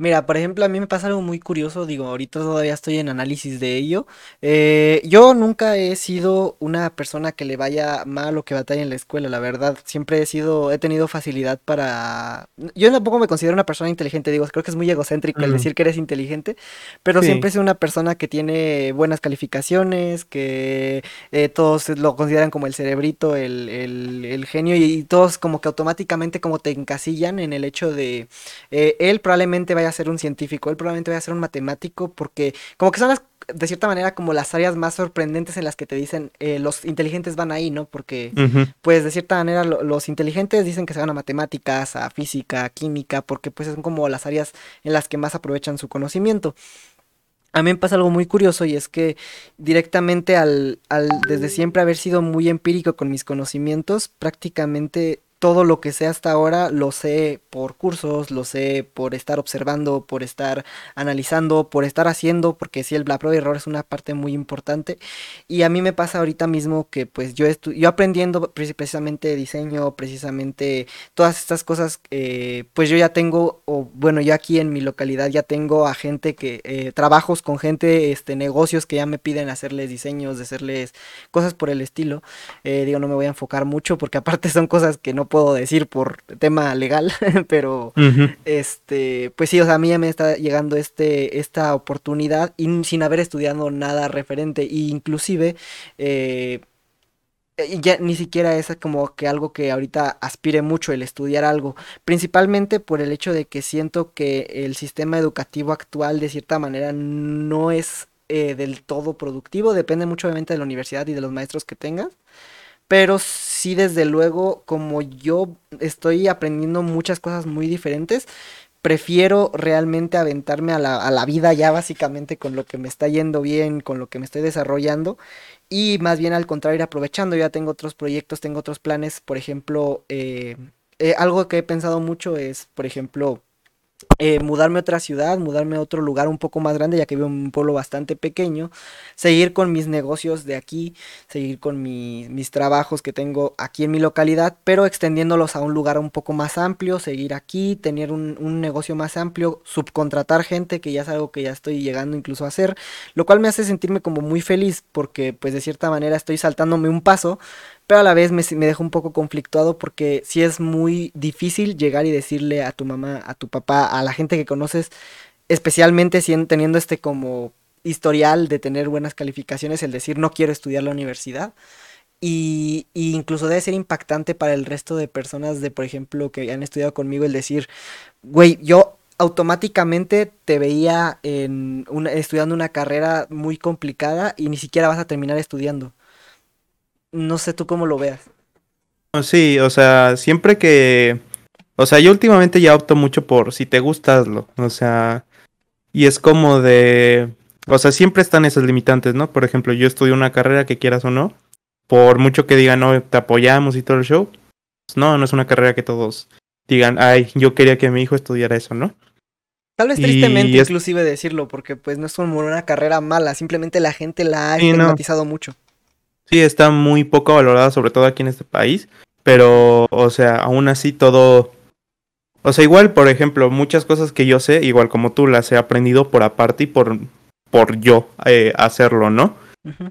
Mira, por ejemplo, a mí me pasa algo muy curioso, digo, ahorita todavía estoy en análisis de ello. Eh, yo nunca he sido una persona que le vaya mal o que batalle en la escuela, la verdad. Siempre he sido, he tenido facilidad para... Yo tampoco me considero una persona inteligente, digo, creo que es muy egocéntrico el decir que eres inteligente, pero Sí. siempre he sido una persona que tiene buenas calificaciones, que eh, todos lo consideran como el cerebrito, el, el, el genio, y, y todos como que automáticamente como te encasillan en el hecho de eh, él probablemente vaya a ser un científico, él probablemente vaya a ser un matemático, porque como que son las, de cierta manera, como las áreas más sorprendentes en las que te dicen eh, los inteligentes van ahí, ¿no? Porque, pues, de cierta manera, lo- los inteligentes dicen que se van a matemáticas, a física, a química, porque pues son como las áreas en las que más aprovechan su conocimiento. A mí me pasa algo muy curioso y es que directamente al, al desde siempre haber sido muy empírico con mis conocimientos, prácticamente todo lo que sé hasta ahora lo sé por cursos, lo sé por estar observando, por estar analizando, por estar haciendo, porque sí, el, la prueba error es una parte muy importante. Y a mí me pasa ahorita mismo que pues yo, estu yo aprendiendo pre- precisamente diseño, precisamente todas estas cosas, eh, pues yo ya tengo, o bueno, yo aquí en mi localidad ya tengo a gente que, eh, trabajos con gente, este, negocios que ya me piden hacerles diseños, de hacerles cosas por el estilo. Eh, digo, no me voy a enfocar mucho porque aparte son cosas que no puedo decir por tema legal, pero este, pues sí, o sea, a mí ya me está llegando este, esta oportunidad y sin haber estudiado nada referente, e inclusive eh, ya ni siquiera es como que algo que ahorita aspire mucho el estudiar algo, principalmente por el hecho de que siento que el sistema educativo actual de cierta manera no es eh, del todo productivo, depende mucho obviamente de la universidad y de los maestros que tengas. Pero sí, desde luego, como yo estoy aprendiendo muchas cosas muy diferentes, prefiero realmente aventarme a la, a la vida ya básicamente con lo que me está yendo bien, con lo que me estoy desarrollando y más bien al contrario ir aprovechando. Ya tengo otros proyectos, tengo otros planes, por ejemplo, eh, eh, algo que he pensado mucho es, por ejemplo, eh, mudarme a otra ciudad, mudarme a otro lugar un poco más grande, ya que vivo en un pueblo bastante pequeño, seguir con mis negocios de aquí, seguir con mi- mis trabajos que tengo aquí en mi localidad, pero extendiéndolos a un lugar un poco más amplio, seguir aquí, tener un, un negocio más amplio, subcontratar gente, que ya es algo que ya estoy llegando incluso a hacer, lo cual me hace sentirme como muy feliz, porque pues de cierta manera estoy saltándome un paso, pero a la vez me, me deja un poco conflictuado porque sí es muy difícil llegar y decirle a tu mamá, a tu papá, a la gente que conoces, especialmente teniendo este como historial de tener buenas calificaciones, el decir no quiero estudiar la universidad. Y, y incluso debe ser impactante para el resto de personas de, por ejemplo, que han estudiado conmigo, el decir, güey, yo automáticamente te veía en una, estudiando una carrera muy complicada y ni siquiera vas a terminar estudiando. No sé tú cómo lo veas. Sí, o sea, siempre que... O sea, yo últimamente ya opto mucho por si te gusta, hazlo. O sea, y es como de... O sea, siempre están esas limitantes, ¿no? Por ejemplo, yo estudio una carrera que quieras o no. Por mucho que digan, no, te apoyamos y todo el show. Pues no, no es una carrera que todos digan, ay, yo quería que mi hijo estudiara eso, ¿no? Tal vez tristemente es- inclusive decirlo, porque pues no es como una carrera mala, simplemente la gente la ha Sí, no. estigmatizado mucho. Sí, está muy poco valorada, sobre todo aquí en este país. Pero, o sea, aún así todo... O sea, igual, por ejemplo, muchas cosas que yo sé, igual como tú, las he aprendido por aparte y por, por yo eh, hacerlo, ¿no?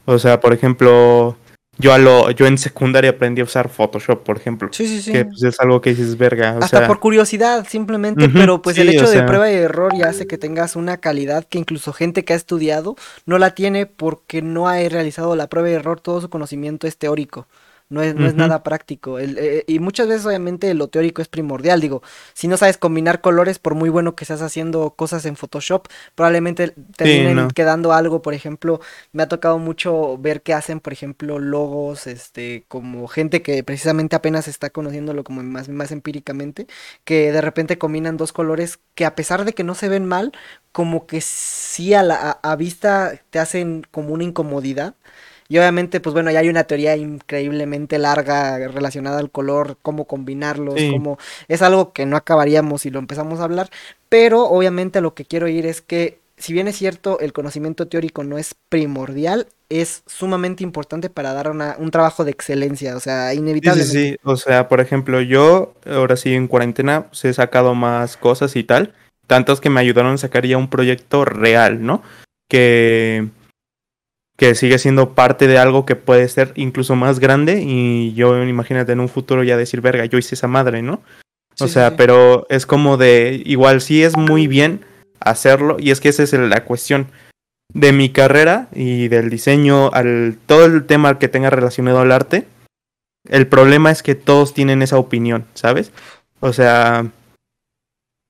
O sea, por ejemplo, yo a lo, yo en secundaria aprendí a usar Photoshop, por ejemplo. Sí, sí, sí. Que pues, es algo que dices, verga. O Hasta sea, por curiosidad, simplemente, pero pues el hecho de sea. prueba y error ya hace que tengas una calidad que incluso gente que ha estudiado no la tiene porque no ha realizado la prueba y error, todo su conocimiento es teórico. No es, no es nada práctico. Eh, y muchas veces obviamente lo teórico es primordial, digo, si no sabes combinar colores, por muy bueno que estás haciendo cosas en Photoshop, probablemente terminen quedando algo, por ejemplo, me ha tocado mucho ver que hacen, por ejemplo, logos, este, como gente que precisamente apenas está conociéndolo como más, más empíricamente, que de repente combinan dos colores que a pesar de que no se ven mal, como que sí a, la, a vista te hacen como una incomodidad. Y obviamente, pues bueno, ya hay una teoría increíblemente larga relacionada al color, cómo combinarlos, cómo... Es algo que no acabaríamos si lo empezamos a hablar, pero obviamente lo que quiero ir es que, si bien es cierto, el conocimiento teórico no es primordial, es sumamente importante para dar un trabajo de excelencia, o sea, inevitablemente. Sí, sí, sí, o sea, por ejemplo, yo ahora sí en cuarentena pues, he sacado más cosas y tal, tantos que me ayudaron a sacar ya un proyecto real, ¿no? Que que sigue siendo parte de algo que puede ser incluso más grande y yo imagínate en un futuro ya decir, verga, yo hice esa madre, ¿no? o sea, pero es como de, igual sí es muy bien hacerlo y es que esa es la cuestión de mi carrera y del diseño, al todo el tema que tenga relacionado al arte. El problema es que todos tienen esa opinión, ¿sabes? O sea,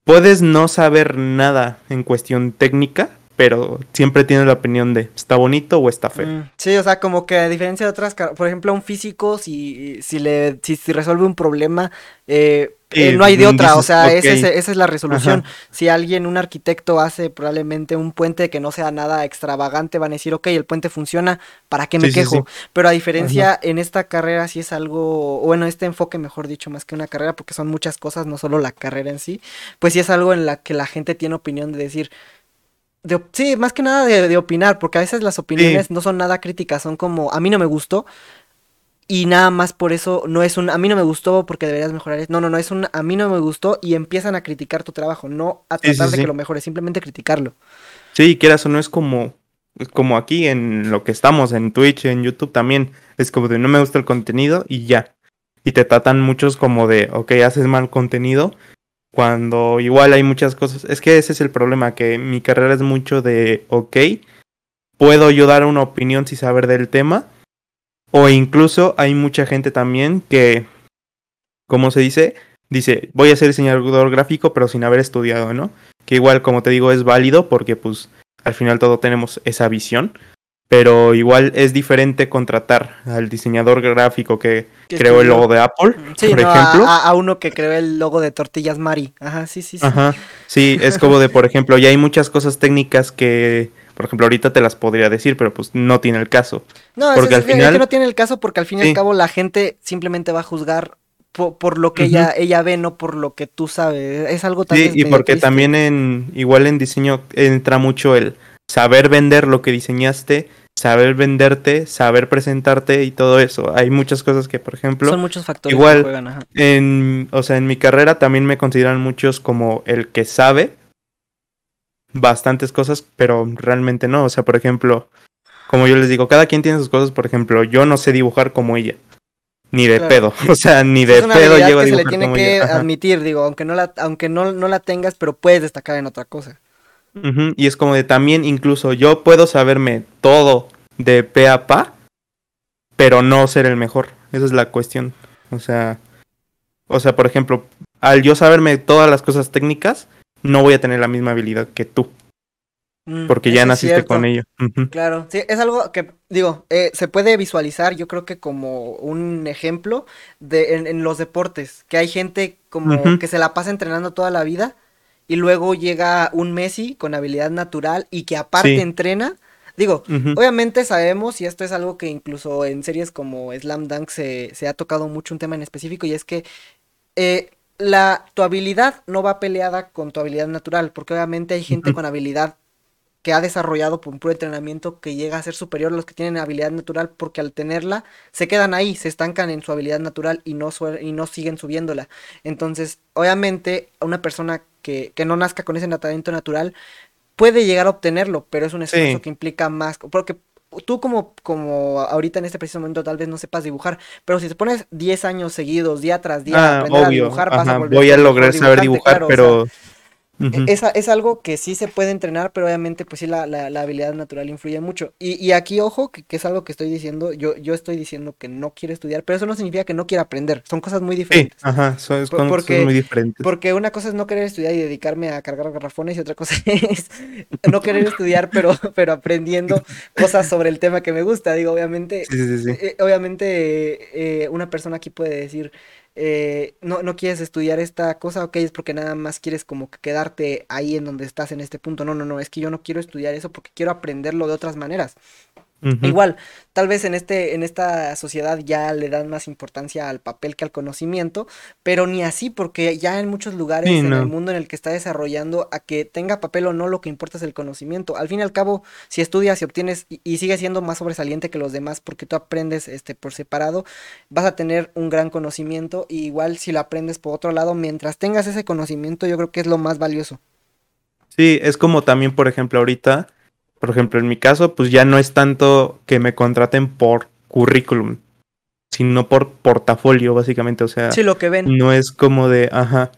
puedes no saber nada en cuestión técnica, pero siempre tiene la opinión de está bonito o está feo. Mm, sí, o sea, como que a diferencia de otras, por ejemplo, a un físico, si, si le, si, resuelve un problema, eh, eh, no hay de otra, o sea, esa es la resolución. Si alguien, un arquitecto, hace probablemente un puente que no sea nada extravagante, van a decir, ok, el puente funciona, ¿para qué me quejo? Pero a diferencia, en esta carrera sí es algo, bueno, este enfoque, mejor dicho, más que una carrera, porque son muchas cosas, no solo la carrera en sí, pues sí es algo en la que la gente tiene opinión de decir, sí, más que nada de, opinar, porque a veces las opiniones no son nada críticas, son como, a mí no me gustó, y nada más por eso no es un, a mí no me gustó porque deberías mejorar. No, no, no, es un, a mí no me gustó y empiezan a criticar tu trabajo, no a tratar de que lo mejores, simplemente criticarlo. Sí, quieras o no es como, como aquí en lo que estamos, en Twitch, en YouTube también, es como de no me gusta el contenido y ya. Y te tratan muchos como de, ok, haces mal contenido, cuando igual hay muchas cosas. Es que ese es el problema, que mi carrera es mucho de, ok, puedo yo dar una opinión sin saber del tema. O incluso hay mucha gente también que, como se dice, dice, voy a ser diseñador gráfico pero sin haber estudiado, ¿no? Que igual, como te digo, es válido porque pues al final todos tenemos esa visión pero igual es diferente contratar al diseñador gráfico que creó el logo de Apple, por ejemplo. A, uno que creó el logo de Tortillas Mari. Ajá, sí, sí, sí. Ajá, sí, es como de, por ejemplo, ya hay muchas cosas técnicas que, por ejemplo, ahorita te las podría decir, pero pues no tiene el caso. No, porque al final... que no tiene el caso porque al fin y al cabo la gente simplemente va a juzgar por, lo que ella, ella ve, no por lo que tú sabes. Es algo también. Sí, y porque también en, igual en diseño entra mucho el saber vender lo que diseñaste saber venderte, saber presentarte y todo eso. Hay muchas cosas que, por ejemplo, son muchos factores igual, que juegan, en, o sea, en mi carrera también me consideran muchos como el que sabe bastantes cosas, pero realmente no. O sea, por ejemplo, como yo les digo, cada quien tiene sus cosas. Por ejemplo, yo no sé dibujar como ella. Ni de pedo, o sea, ni de pedo llego a dibujar. Se le tiene que admitir, digo, aunque no la, aunque no, no la tengas, pero puedes destacar en otra cosa. Y es como de también, incluso yo puedo saberme todo de pe a pa, pero no ser el mejor. Esa es la cuestión. O sea, o sea, por ejemplo, al yo saberme todas las cosas técnicas, no voy a tener la misma habilidad que tú. Mm, porque ya naciste con ello. Claro, sí, es algo que, digo, eh, se puede visualizar, yo creo que como un ejemplo de en, los deportes, que hay gente como que se la pasa entrenando toda la vida y luego llega un Messi con habilidad natural y que aparte entrena. Digo, obviamente sabemos, y esto es algo que incluso en series como Slam Dunk se, se ha tocado mucho un tema en específico, y es que eh, la, tu habilidad no va peleada con tu habilidad natural, porque obviamente hay gente con habilidad que ha desarrollado por un puro entrenamiento que llega a ser superior a los que tienen habilidad natural, porque al tenerla se quedan ahí, se estancan en su habilidad natural y no, y no siguen subiéndola. Entonces, obviamente, una persona que, no nazca con ese talento natural, puede llegar a obtenerlo, pero es un esfuerzo que implica más, porque tú como, como ahorita en este preciso momento tal vez no sepas dibujar, pero si te pones 10 años seguidos, día tras día, a ah, aprender a dibujar, vas a volver Voy a lograr saber dibujar, pero... Es, es, algo que sí se puede entrenar, pero obviamente pues sí la, la, habilidad natural influye mucho. Y, y aquí, ojo, que, que, es algo que estoy diciendo, yo, yo estoy diciendo que no quiere estudiar, pero eso no significa que no quiera aprender, son cosas muy diferentes. Sí, ajá, son, cosas muy diferentes. Porque una cosa es no querer estudiar y dedicarme a cargar garrafones y otra cosa es no querer estudiar, pero, pero aprendiendo cosas sobre el tema que me gusta. Digo, obviamente, eh, obviamente eh, una persona aquí puede decir eh, no, no quieres estudiar esta cosa, ok, es porque nada más quieres como que quedarte ahí en donde estás en este punto. No, no, no, es que yo no quiero estudiar eso porque quiero aprenderlo de otras maneras. Igual, tal vez en este, en esta sociedad ya le dan más importancia al papel que al conocimiento, pero ni así, porque ya en muchos lugares en el mundo en el que está desarrollando, a que tenga papel o no, lo que importa es el conocimiento. Al fin y al cabo, si estudias y obtienes y, y sigues siendo más sobresaliente que los demás porque tú aprendes este por separado, vas a tener un gran conocimiento. Y igual si lo aprendes por otro lado, mientras tengas ese conocimiento, yo creo que es lo más valioso. Sí, es como también, por ejemplo, ahorita por ejemplo, en mi caso, pues ya no es tanto que me contraten por currículum, sino por portafolio, básicamente. O sea, sí, lo que ven. no es como de, ajá.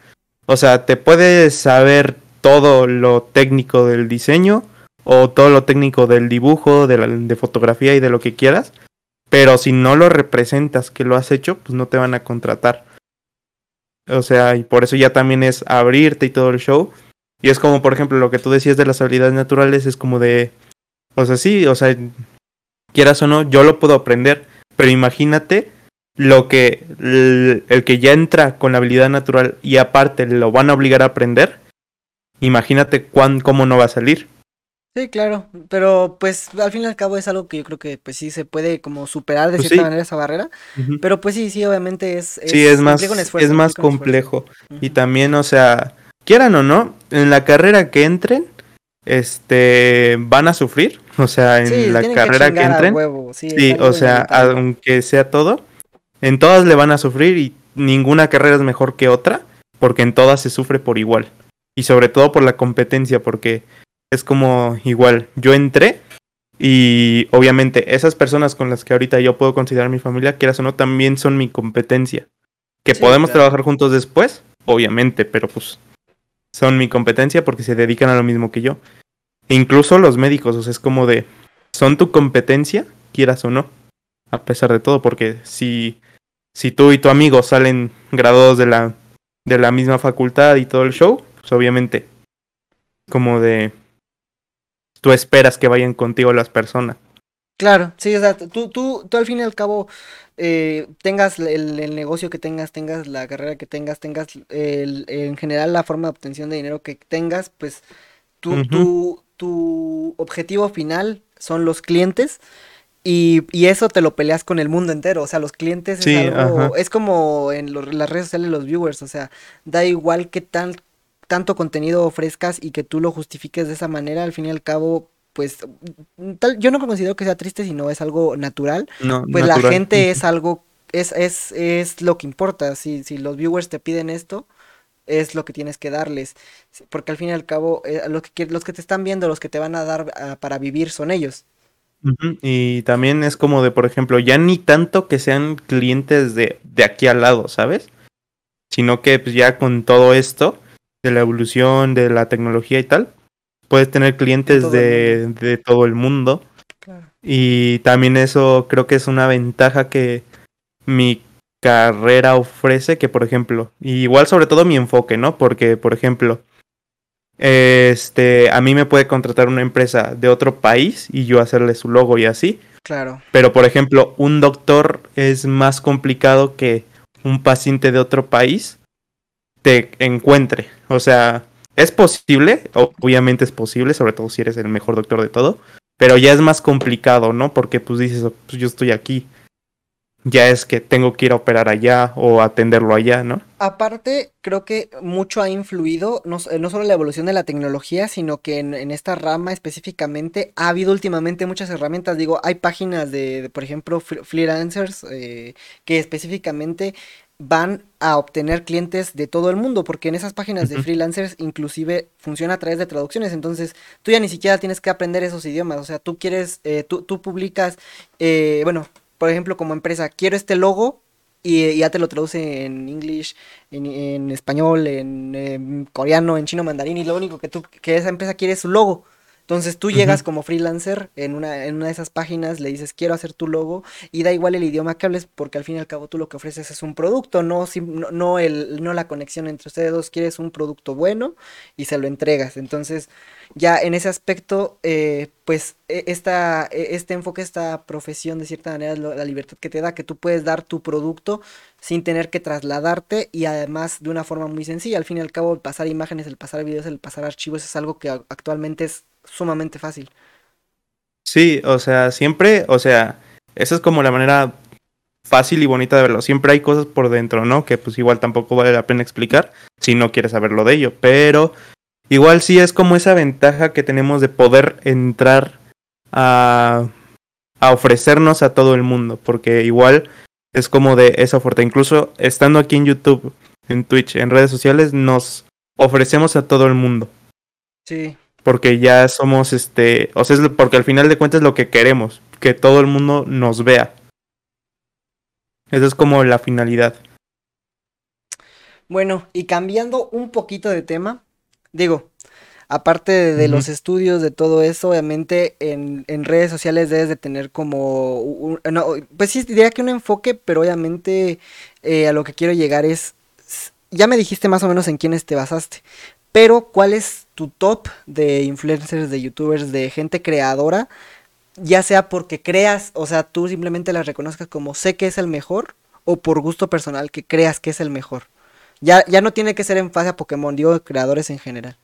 O sea, te puedes saber todo lo técnico del diseño o todo lo técnico del dibujo, de, la, de fotografía y de lo que quieras, pero si no lo representas que lo has hecho, pues no te van a contratar. O sea, y por eso ya también es abrirte y todo el show y es como, por ejemplo, lo que tú decías de las habilidades naturales, es como de, o sea, sí, o sea, quieras o no, yo lo puedo aprender, pero imagínate lo que el, que ya entra con la habilidad natural y aparte lo van a obligar a aprender, imagínate cuán, cómo no va a salir. Sí, claro, pero pues al fin y al cabo es algo que yo creo que pues sí se puede como superar de pues cierta manera esa barrera, pero pues sí, sí, obviamente es... sí, es más, es más complejo. Y también, o sea, quieran o no, en la carrera que entren, este, van a sufrir, o sea, en la carrera que, entren, sí, o sea, aunque sea todo, en todas le van a sufrir y ninguna carrera es mejor que otra, porque en todas se sufre por igual, y sobre todo por la competencia, porque es como igual, yo entré y obviamente esas personas con las que ahorita yo puedo considerar mi familia, quieras o no, también son mi competencia. Que podemos trabajar juntos después, obviamente, pero pues son mi competencia porque se dedican a lo mismo que yo. E incluso los médicos, o sea, es como de, son tu competencia, quieras o no, a pesar de todo, porque si, si tú y tu amigo salen graduados de la, de la misma facultad y todo el show, pues obviamente, como de, tú esperas que vayan contigo las personas. Claro, sí, o sea, tú, tú, tú al fin y al cabo eh, tengas el, negocio que tengas, tengas la carrera que tengas, tengas el, en general la forma de obtención de dinero que tengas, pues tu, tu, tu objetivo final son los clientes y, y, eso te lo peleas con el mundo entero, o sea, los clientes es algo, es como en las redes sociales los viewers, o sea, da igual que tan, tanto contenido ofrezcas y que tú lo justifiques de esa manera, al fin y al cabo pues tal, yo no considero que sea triste, sino es algo natural. pues la gente es algo, es, es, es lo que importa. Si, si los viewers te piden esto, es lo que tienes que darles. Porque al fin y al cabo, eh, los, que, los que te están viendo, los que te van a dar ah, para vivir son ellos. Y también es como de, por ejemplo, ya ni tanto que sean clientes de, de aquí al lado, ¿sabes? Sino que pues, ya con todo esto, de la evolución, de la tecnología y tal, puedes tener clientes de, todo el mundo. Y también eso creo que es una ventaja que mi carrera ofrece, que por ejemplo, igual sobre todo mi enfoque, ¿no? Porque, por ejemplo, este, a mí me puede contratar una empresa de otro país y yo hacerle su logo y así. Claro. Pero, por ejemplo, un doctor es más complicado que un paciente de otro país te encuentre. O sea, es posible, obviamente es posible, sobre todo si eres el mejor doctor de todo, pero ya es más complicado, ¿no? Porque pues dices, pues yo estoy aquí, ya es que tengo que ir a operar allá o atenderlo allá, ¿no? Aparte, creo que mucho ha influido, no, no solo la evolución de la tecnología, sino que en, esta rama específicamente ha habido últimamente muchas herramientas. Digo, hay páginas de, por ejemplo, freelancers eh, que específicamente van a obtener clientes de todo el mundo, porque en esas páginas de freelancers inclusive funciona a través de traducciones, entonces tú ya ni siquiera tienes que aprender esos idiomas, o sea, tú quieres, eh, tú, tú, publicas, eh, bueno, por ejemplo, como empresa, quiero este logo y ya te lo traduce en inglés, en, español, en, en, coreano, en chino mandarín y lo único que tú que esa empresa quiere es su logo. Entonces tú llegas como freelancer en una, en una de esas páginas, le dices quiero hacer tu logo y da igual el idioma que hables porque al fin y al cabo tú lo que ofreces es un producto, no, no, el, no la conexión entre ustedes dos, quieres un producto bueno y se lo entregas. Entonces ya en ese aspecto, eh, pues e, esta, e, este enfoque, esta profesión de cierta manera es la libertad que te da, que tú puedes dar tu producto sin tener que trasladarte y además de una forma muy sencilla. Al fin y al cabo, el pasar imágenes, el pasar videos, el pasar archivos es algo que actualmente es sumamente fácil. Sí, o sea, siempre, o sea, esa es como la manera fácil y bonita de verlo. Siempre hay cosas por dentro, ¿no? Que pues igual tampoco vale la pena explicar si no quieres saberlo de ello. Pero igual sí es como esa ventaja que tenemos de poder entrar a, a ofrecernos a todo el mundo. Porque igual es como de esa oferta. Incluso estando aquí en YouTube, en Twitch, en redes sociales, nos ofrecemos a todo el mundo. Sí porque ya somos este, o sea, es porque al final de cuentas es lo que queremos, que todo el mundo nos vea. Esa es como la finalidad. Bueno, y cambiando un poquito de tema, digo, aparte de, los estudios, de todo eso, obviamente en, en, redes sociales debes de tener como, no, pues sí, diría que un enfoque, pero obviamente eh, a lo que quiero llegar es, ya me dijiste más o menos en quiénes te basaste, pero ¿cuál es tu top de influencers, de youtubers, de gente creadora? Ya sea porque creas, o sea, tú simplemente las reconozcas como sé que es el mejor, o por gusto personal que creas que es el mejor. Ya, ya no tiene que ser en fase a Pokémon, digo creadores en general.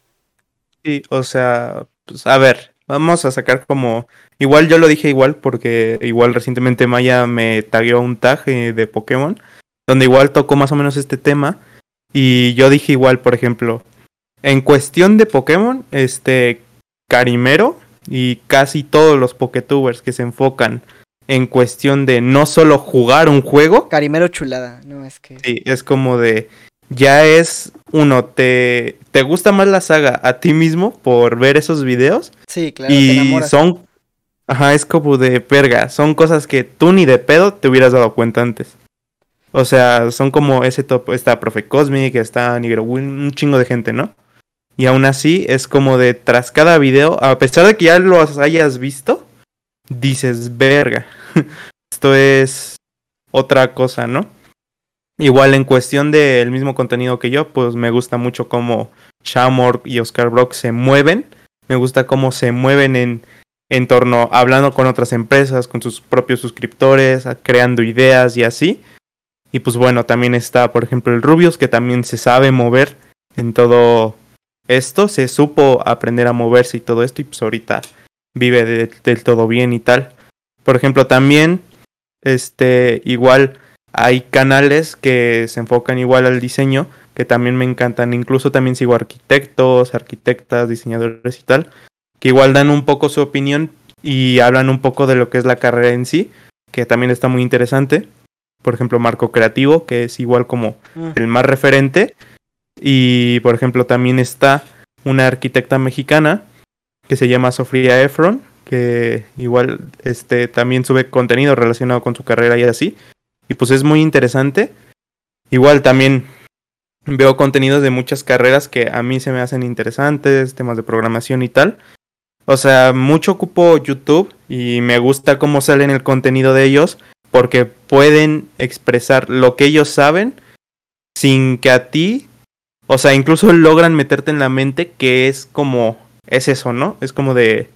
Sí, o sea, pues a ver, vamos a sacar como. Igual yo lo dije igual, porque igual recientemente Maya me tagueó un tag eh, de Pokémon, donde igual tocó más o menos este tema. Y yo dije igual, por ejemplo, en cuestión de Pokémon, este Carimero y casi todos los Poketubers que se enfocan en cuestión de no solo jugar un juego. Carimero chulada, no es que. Sí, es como de. Ya es uno, te, te gusta más la saga a ti mismo por ver esos videos. Sí, claro. Y son. Ajá, es como de perga. Son cosas que tú ni de pedo te hubieras dado cuenta antes. O sea, son como ese top. Está Profe Cosmic, está Nigro un chingo de gente, ¿no? Y aún así es como de tras cada video, a pesar de que ya los hayas visto, dices, verga, esto es otra cosa, ¿no? Igual en cuestión del mismo contenido que yo, pues me gusta mucho cómo Shamor y Oscar Brock se mueven. Me gusta cómo se mueven en, en torno, hablando con otras empresas, con sus propios suscriptores, creando ideas y así. Y pues bueno, también está, por ejemplo, el Rubius, que también se sabe mover en todo esto, se supo aprender a moverse y todo esto, y pues ahorita vive del todo bien y tal. Por ejemplo, también, este, igual hay canales que se enfocan igual al diseño, que también me encantan. Incluso también sigo arquitectos, arquitectas, diseñadores y tal, que igual dan un poco su opinión y hablan un poco de lo que es la carrera en sí, que también está muy interesante. Por ejemplo, Marco Creativo, que es igual como mm. el más referente, y por ejemplo también está una arquitecta mexicana que se llama Sofía Efron, que igual este también sube contenido relacionado con su carrera y así. Y pues es muy interesante. Igual también veo contenidos de muchas carreras que a mí se me hacen interesantes, temas de programación y tal. O sea, mucho ocupo YouTube y me gusta cómo salen el contenido de ellos porque pueden expresar lo que ellos saben sin que a ti o sea, incluso logran meterte en la mente que es como, es eso, ¿no? Es como de,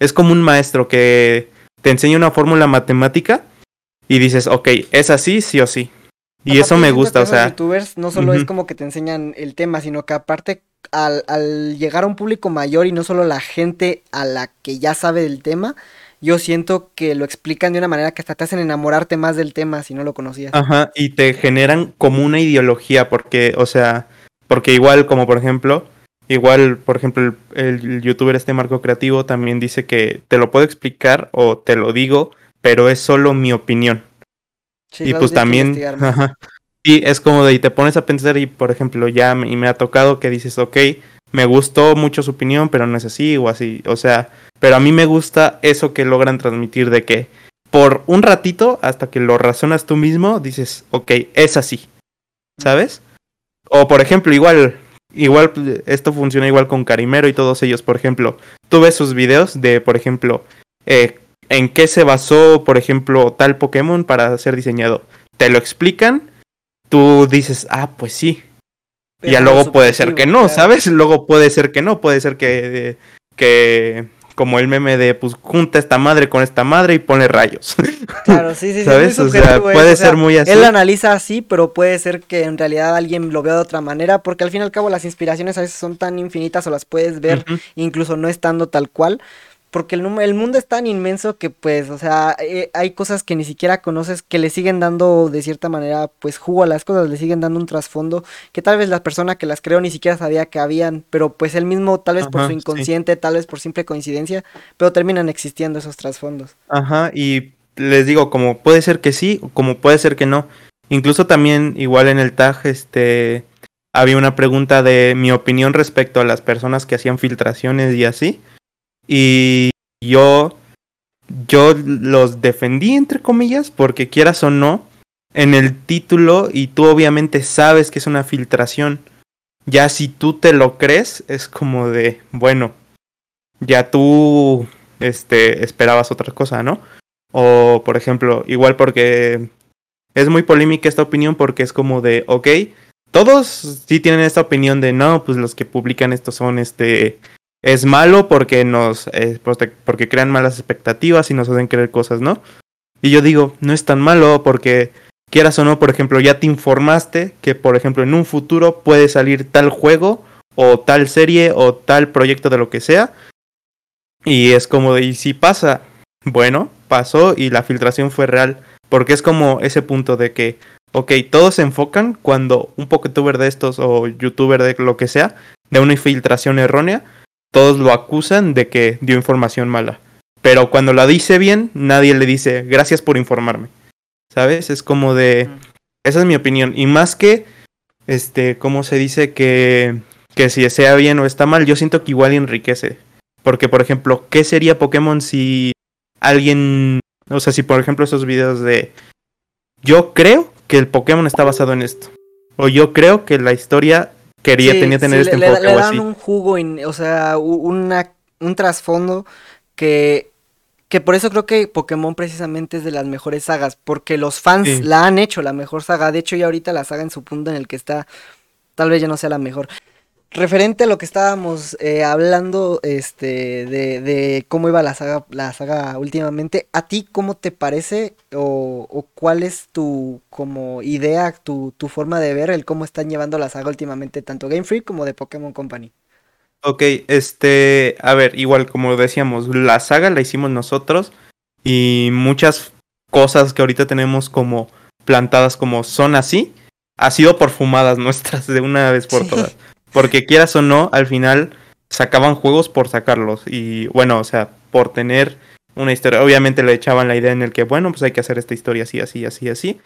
es como un maestro que te enseña una fórmula matemática y dices, ok, es así, sí o sí. Y eso me gusta, o sea. Los youtubers no solo es como que te enseñan el tema, sino que aparte al, al, llegar a un público mayor y no solo la gente a la que ya sabe del tema, yo siento que lo explican de una manera que hasta te hacen enamorarte más del tema si no lo conocías. Ajá, y te generan como una ideología, porque, o sea, porque igual, como por ejemplo, igual, por ejemplo, el, youtuber este Marco Creativo también dice que te lo puedo explicar o te lo digo, pero es solo mi opinión. y pues también... y es como de, y te pones a pensar y, por ejemplo, ya me, y me ha tocado que dices, ok, me gustó mucho su opinión, pero no es así o así. O sea, pero a mí me gusta eso que logran transmitir de que por un ratito, hasta que lo razonas tú mismo, dices, ok, es así. ¿Sabes? O por ejemplo, igual, igual esto funciona igual con Carimero y todos ellos. Por ejemplo, tú ves sus videos de, por ejemplo, eh, en qué se basó, por ejemplo, tal Pokémon para ser diseñado. Te lo explican, tú dices, ah, pues sí. ya luego puede ser que no, ¿sabes? Luego puede ser que no, puede ser que, que como el meme de, pues, junta esta madre con esta madre y pone rayos. Claro, sí, sí, sí. ¿Sabes? O sea, puede ser muy así. Él lo analiza así, pero puede ser que en realidad alguien lo vea de otra manera, porque al fin y al cabo las inspiraciones a veces son tan infinitas o las puedes ver incluso no estando tal cual porque el, el, mundo es tan inmenso que pues, o sea, eh, hay cosas que ni siquiera conoces que le siguen dando de cierta manera pues jugo a las cosas, le siguen dando un trasfondo que tal vez la persona que las creó ni siquiera sabía que habían, pero pues él mismo tal vez por su inconsciente, tal vez por simple coincidencia, pero terminan existiendo esos trasfondos. Ajá, y les digo, como puede ser que sí, como puede ser que no. Incluso también igual en el tag, este, había una pregunta de mi opinión respecto a las personas que hacían filtraciones y así. Y yo, yo los defendí, entre comillas, porque quieras o no, en el título, y tú obviamente sabes que es una filtración, ya si tú te lo crees, es como de, bueno, ya tú este, esperabas otra cosa, ¿no? O, por ejemplo, igual porque es muy polémica esta opinión porque es como de, ok, todos sí tienen esta opinión de, no, pues los que publican esto son, este, es malo porque nos eh, porque crean malas expectativas y nos hacen creer cosas, ¿no? Y yo digo, no es tan malo porque quieras o no, por ejemplo, ya te informaste que por ejemplo en un futuro puede salir tal juego o tal serie o tal proyecto de lo que sea. Y es como y si pasa, bueno, pasó y la filtración fue real. Porque es como ese punto de que, ok, todos se enfocan cuando un youtuber de estos o youtuber de lo que sea, de una infiltración errónea, todos lo acusan de que dio información mala. Pero cuando la dice bien, nadie le dice gracias por informarme. ¿Sabes? Es como de... Esa es mi opinión. Y más que, este, ¿cómo se dice? Que, que si sea bien o está mal, yo siento que igual enriquece. Porque, por ejemplo, ¿qué sería Pokémon si alguien... O sea, si por ejemplo esos videos de... Yo creo que el Pokémon está basado en esto. O yo creo que la historia quería, tenía tener este enfoque le, dan un jugo, o sea, una, un trasfondo que, que por eso creo que Pokémon precisamente es de las mejores sagas, porque los fans la han hecho la mejor saga, de hecho ya ahorita la saga en su punto en el que está, tal vez ya no sea la mejor referente a lo que estábamos eh, hablando este de, de, cómo iba la saga la saga últimamente a ti cómo te parece o, o cuál es tu como idea tu, tu, forma de ver el cómo están llevando la saga últimamente tanto Game Freak como de Pokémon Company Ok, este a ver igual como decíamos la saga la hicimos nosotros y muchas cosas que ahorita tenemos como plantadas como son así ha sido por fumadas nuestras de una vez por todas porque quieras o no, al final sacaban juegos por sacarlos. Y bueno, o sea, por tener una historia. Obviamente le echaban la idea en el que, bueno, pues hay que hacer esta historia así, así, así, así.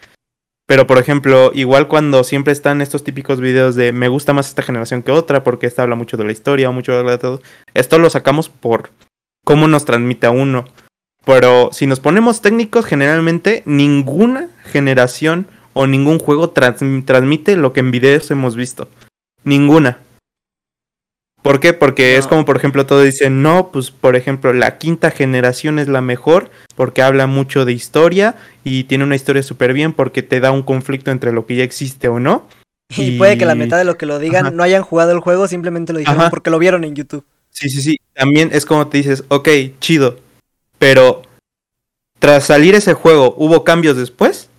Pero por ejemplo, igual cuando siempre están estos típicos videos de me gusta más esta generación que otra porque esta habla mucho de la historia, mucho de todo. Esto lo sacamos por cómo nos transmite a uno. Pero si nos ponemos técnicos, generalmente ninguna generación o ningún juego transmite lo que en videos hemos visto. Ninguna. ¿Por qué? Porque es como, por ejemplo, todos dicen, no, pues, por ejemplo, la quinta generación es la mejor porque habla mucho de historia y tiene una historia súper bien porque te da un conflicto entre lo que ya existe o no. Y, puede que la mitad de lo que lo digan no hayan jugado el juego, simplemente lo dijeron porque lo vieron en YouTube. Sí, sí, sí. También es como te dices, ok, chido. Pero, tras salir ese juego, ¿hubo cambios después?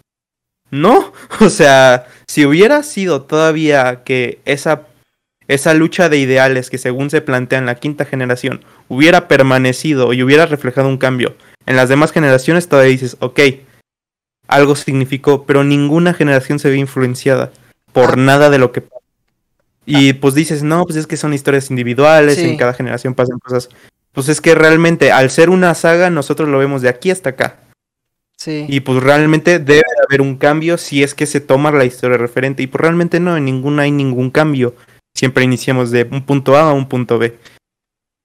No. O sea, si hubiera sido todavía que esa, esa lucha de ideales que según se plantea en la quinta generación hubiera permanecido y hubiera reflejado un cambio en las demás generaciones, todavía dices, ok, algo significó, pero ninguna generación se ve influenciada por ah. nada de lo que pasa. Y pues dices, no, pues es que son historias individuales, en cada generación pasan cosas. Pues es que realmente, al ser una saga, nosotros lo vemos de aquí hasta acá. Y pues realmente debe haber un cambio si es que se toma la historia referente. Y pues realmente no, en ninguna hay ningún cambio. Siempre iniciamos de un punto A a un punto B.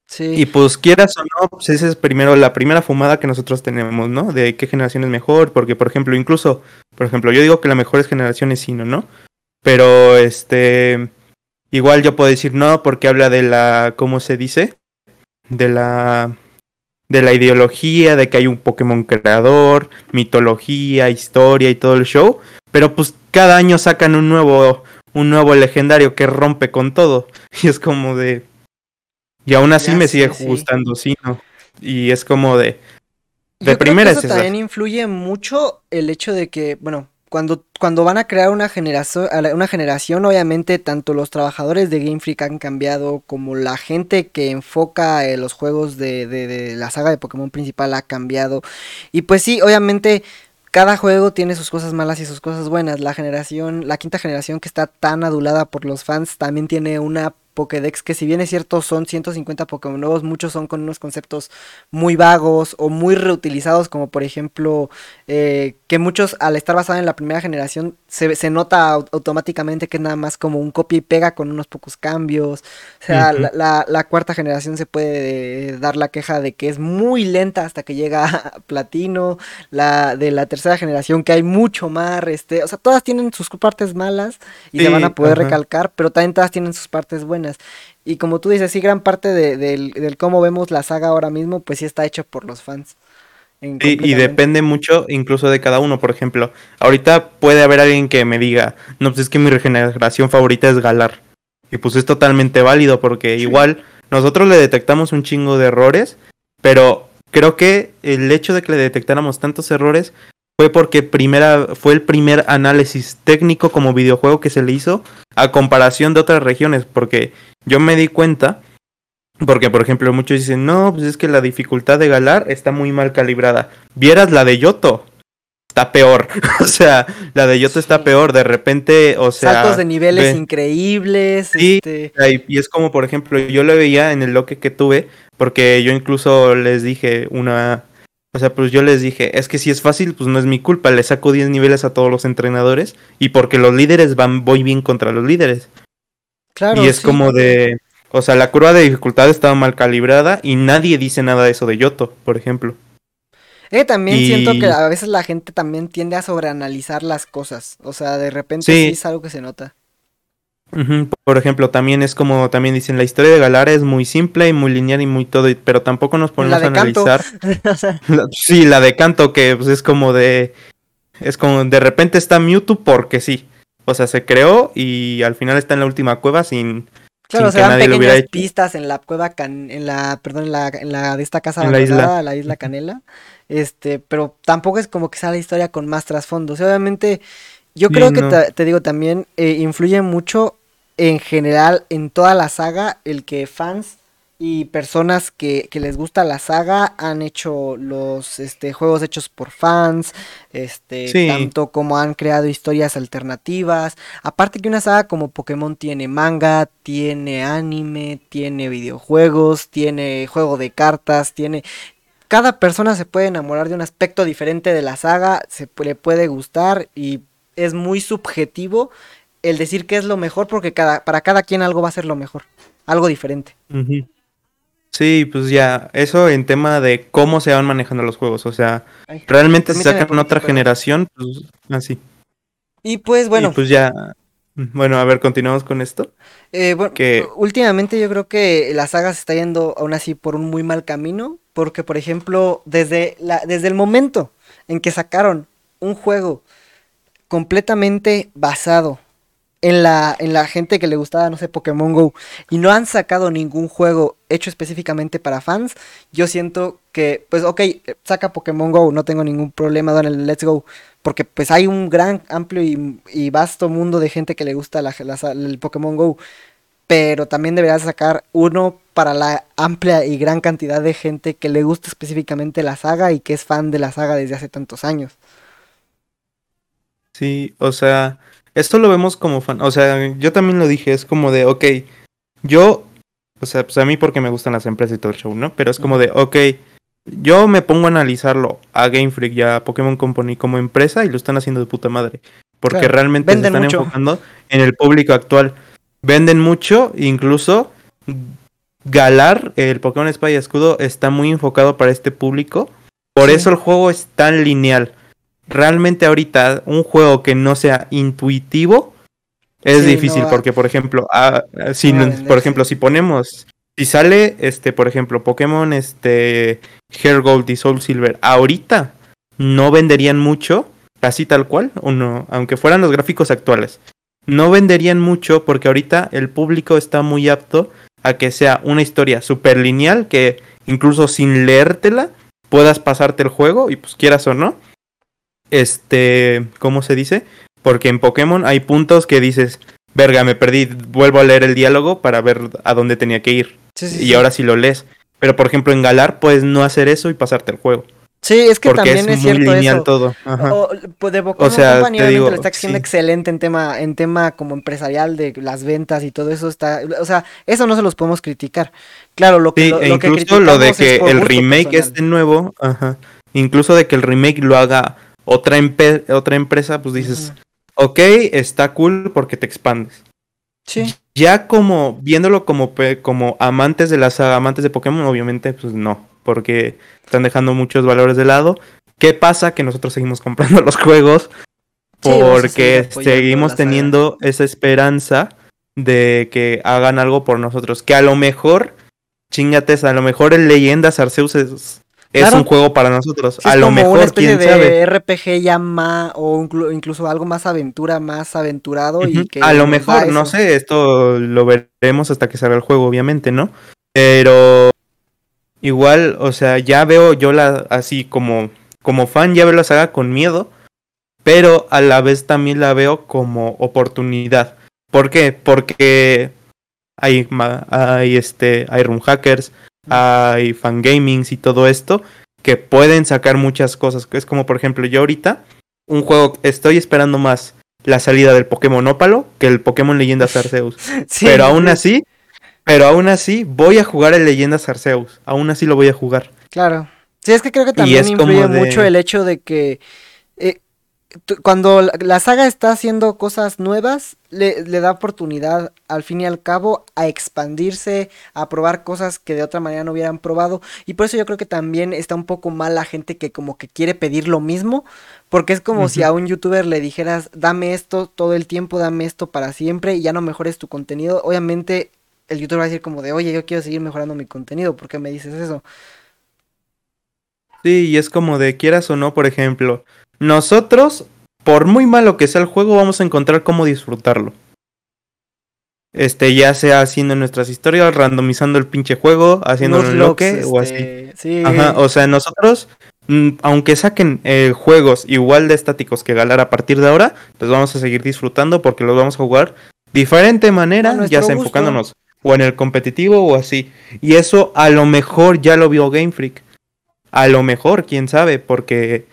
Sí. Y pues quieras o no, pues esa es primero la primera fumada que nosotros tenemos, ¿no? De qué generación es mejor, porque por ejemplo, incluso, por ejemplo, yo digo que la mejor generación es Sino, ¿no? Pero este, igual yo puedo decir no, porque habla de la, ¿cómo se dice? De la, de la ideología, de que hay un Pokémon creador, mitología, historia y todo el show. Pero pues cada año sacan un nuevo, un nuevo legendario que rompe con todo. Y es como de, y aún así Ya me sigue sí. gustando Sino. Y es como de, de Yo creo primera que es eso también influye mucho el hecho de que, bueno, cuando, cuando van a crear una generación, una generación, obviamente tanto los trabajadores de Game Freak han cambiado, como la gente que enfoca eh, los juegos de, de- de la saga de Pokémon principal ha cambiado. Y pues sí, obviamente cada juego tiene sus cosas malas y sus cosas buenas. La generación, la quinta generación que está tan adulada por los fans, también tiene una Pokédex que si bien es cierto son 150 Pokémon nuevos, muchos son con unos conceptos muy vagos o muy reutilizados, como por ejemplo eh, que muchos al estar basados en la primera generación se, se nota au- automáticamente que es nada más como un copia y pega con unos pocos cambios. O sea, la, la- la cuarta generación se puede eh, dar la queja de que es muy lenta hasta que llega a platino. La de la tercera generación que hay mucho más, este, o sea, todas tienen sus partes malas y se Sí, van a poder recalcar, pero también todas tienen sus partes buenas. Y como tú dices, sí, gran parte de- del, del cómo vemos la saga ahora mismo, pues sí está hecho por los fans. Sí, y depende mucho incluso de cada uno. Por ejemplo, ahorita puede haber alguien que me diga, no, pues es que mi regeneración favorita es Galar. Y pues es totalmente válido porque igual nosotros le detectamos un chingo de errores, pero creo que el hecho de que le detectáramos tantos errores fue porque primera, fue el primer análisis técnico como videojuego que se le hizo a comparación de otras regiones, porque yo me di cuenta, porque por ejemplo muchos dicen, no, pues es que la dificultad de Galar está muy mal calibrada. Vieras la de Yoto, está peor, o sea, la de Yoto está peor, de repente, o sea... Saltos de niveles ve- increíbles, Sí. este, Y es como, por ejemplo, yo lo veía en el loque que tuve, porque yo incluso les dije una... O sea, pues yo les dije, es que si es fácil, pues no es mi culpa, le saco 10 niveles a todos los entrenadores y porque los líderes van, voy bien contra los líderes. claro, y es sí. como de... O sea, la curva de dificultad estaba mal calibrada y nadie dice nada de eso de Yoto, por ejemplo. Eh, también siento que a veces la gente también tiende a sobreanalizar las cosas. O sea, de repente sí, Sí. es algo que se nota. Por ejemplo, también es como también dicen, la historia de Galara es muy simple y muy lineal y muy todo, pero tampoco nos ponemos a analizar. La- sí, la de canto que pues, es como de. Es como de repente está Mewtwo porque sí. O sea, se creó y al final está en la última cueva sin. Claro, sin se dan pequeñas pistas en la cueva can- en la, perdón, en la, en la de esta casa En la isla. abandonada, la isla Canela. Este, pero tampoco es como que sea la historia con más trasfondo. O sea, obviamente, yo Sí, creo que no. te digo también eh, influye mucho en general en toda la saga el que fans y personas que, que les gusta la saga han hecho los este, juegos hechos por fans, este, Sí. tanto como han creado historias alternativas. Aparte que una saga como Pokémon tiene manga, tiene anime, tiene videojuegos, tiene juego de cartas, tiene... Cada persona se puede enamorar de un aspecto diferente de la saga, se le puede gustar y es muy subjetivo el decir que es lo mejor porque cada, para cada quien algo va a ser lo mejor, algo diferente. Sí, pues ya, eso en tema de cómo se van manejando los juegos. O sea, Ay, realmente si sacan otra generación, pues así. Y pues bueno, Y pues ya. Bueno, a ver, continuamos con esto. Eh, bueno, que- últimamente yo creo que la saga se está yendo aún así por un muy mal camino, porque por ejemplo, desde la, desde el momento en que sacaron un juego completamente basado en la, en la gente que le gustaba, no sé, Pokémon Go, y no han sacado ningún juego hecho específicamente para fans, yo siento que, pues, ok, saca Pokémon Go, no tengo ningún problema con el Let's Go, porque pues hay un gran, amplio y, y vasto mundo de gente que le gusta la- la- el Pokémon Go, pero también deberías sacar uno para la amplia y gran cantidad de gente que le gusta específicamente la saga y que es fan de la saga desde hace tantos años. Sí, o sea, esto lo vemos como fan. O sea, yo también lo dije, es como de, ok, yo, o sea, pues a mí porque me gustan las empresas y todo el show, ¿no? Pero es como de, ok, yo me pongo a analizarlo a Game Freak y a Pokémon Company como empresa y lo están haciendo de puta madre. Porque Claro, realmente se están mucho. enfocando en el público actual. Venden mucho, incluso Galar, el Pokémon Espada y Escudo, está muy enfocado para este público. Por Sí. eso el juego es tan lineal. Realmente ahorita un juego que no sea intuitivo es Sí, difícil no porque por ejemplo, ah, si no por ejemplo, si ponemos si sale este, por ejemplo, Pokémon este Hair Gold y Soul Silver ahorita no venderían mucho, así tal cual, o no, aunque fueran los gráficos actuales. No venderían mucho porque ahorita el público está muy apto a que sea una historia súper lineal que incluso sin leértela puedas pasarte el juego y pues quieras o no. Este, ¿cómo se dice? Porque en Pokémon hay puntos que dices, verga, me perdí, vuelvo a leer el diálogo para ver a dónde tenía que ir. Sí, sí, y sí. ahora sí lo lees. Pero por ejemplo en Galar puedes no hacer eso y pasarte el juego. Sí, es que porque también es, es, muy cierto lineal eso. todo. Ajá. O, pues de Pokémon sea, Company te digo, lo está haciendo sí. excelente en tema, en tema como empresarial de las ventas y todo eso está, o sea, eso no se los podemos criticar. Claro, lo que, Sí, lo, e lo que incluso lo de que el remake personal. este nuevo, ajá, incluso de que el remake lo haga otra, otra empresa, pues dices, ok, está cool porque te expandes. Sí, Ya como viéndolo como, como amantes de la saga, amantes de Pokémon, obviamente, pues no, porque están dejando muchos valores de lado. ¿Qué pasa? Que nosotros seguimos comprando los juegos porque seguimos teniendo esa esperanza de que hagan algo por nosotros. Que a lo mejor, chingates, a lo mejor el Leyendas Arceus es, es Claro. un juego para nosotros. Sí, a es lo como mejor, una especie quién de sabe. RPG ya más, o inclu- incluso algo más aventura, más aventurado y Ujú. que A lo mejor, no sé, esto lo veremos hasta que salga el juego, obviamente, ¿no? Pero igual, o sea, ya veo yo la así como como fan ya veo la saga con miedo, pero a la vez también la veo como oportunidad. ¿Por qué? Porque hay hay este hay room hackers, hay fangamings y todo esto que pueden sacar muchas cosas. Es como por ejemplo, yo ahorita un juego estoy esperando más la salida del Pokémon Ópalo que el Pokémon Leyendas Arceus. Sí, pero aún sí, así, pero aún así voy a jugar el Leyendas Arceus. Aún así lo voy a jugar. Claro. Sí, es que creo que también influye de- mucho el hecho de que eh, cuando la, saga está haciendo cosas nuevas, le, le da oportunidad al fin y al cabo a expandirse, a probar cosas que de otra manera no hubieran probado. Y por eso yo creo que también está un poco mal la gente que como que quiere pedir lo mismo, porque es como si a un youtuber le dijeras, dame esto todo el tiempo, dame esto para siempre y ya no mejores tu contenido. Obviamente el youtuber va a decir como de, oye, yo quiero seguir mejorando mi contenido, ¿por qué me dices eso? Sí, y es como de quieras o no, por ejemplo, nosotros, por muy malo que sea el juego, vamos a encontrar cómo disfrutarlo. Este, ya sea haciendo nuestras historias, randomizando el pinche juego, haciendo un loque o así. este, Sí. Ajá, o sea, nosotros, mm, aunque saquen eh, juegos igual de estáticos que Galar a partir de ahora, los vamos a seguir disfrutando porque los vamos a jugar diferente manera, ya sea gusto. enfocándonos o en el competitivo o así. Y eso a lo mejor ya lo vio Game Freak. A lo mejor, quién sabe, porque,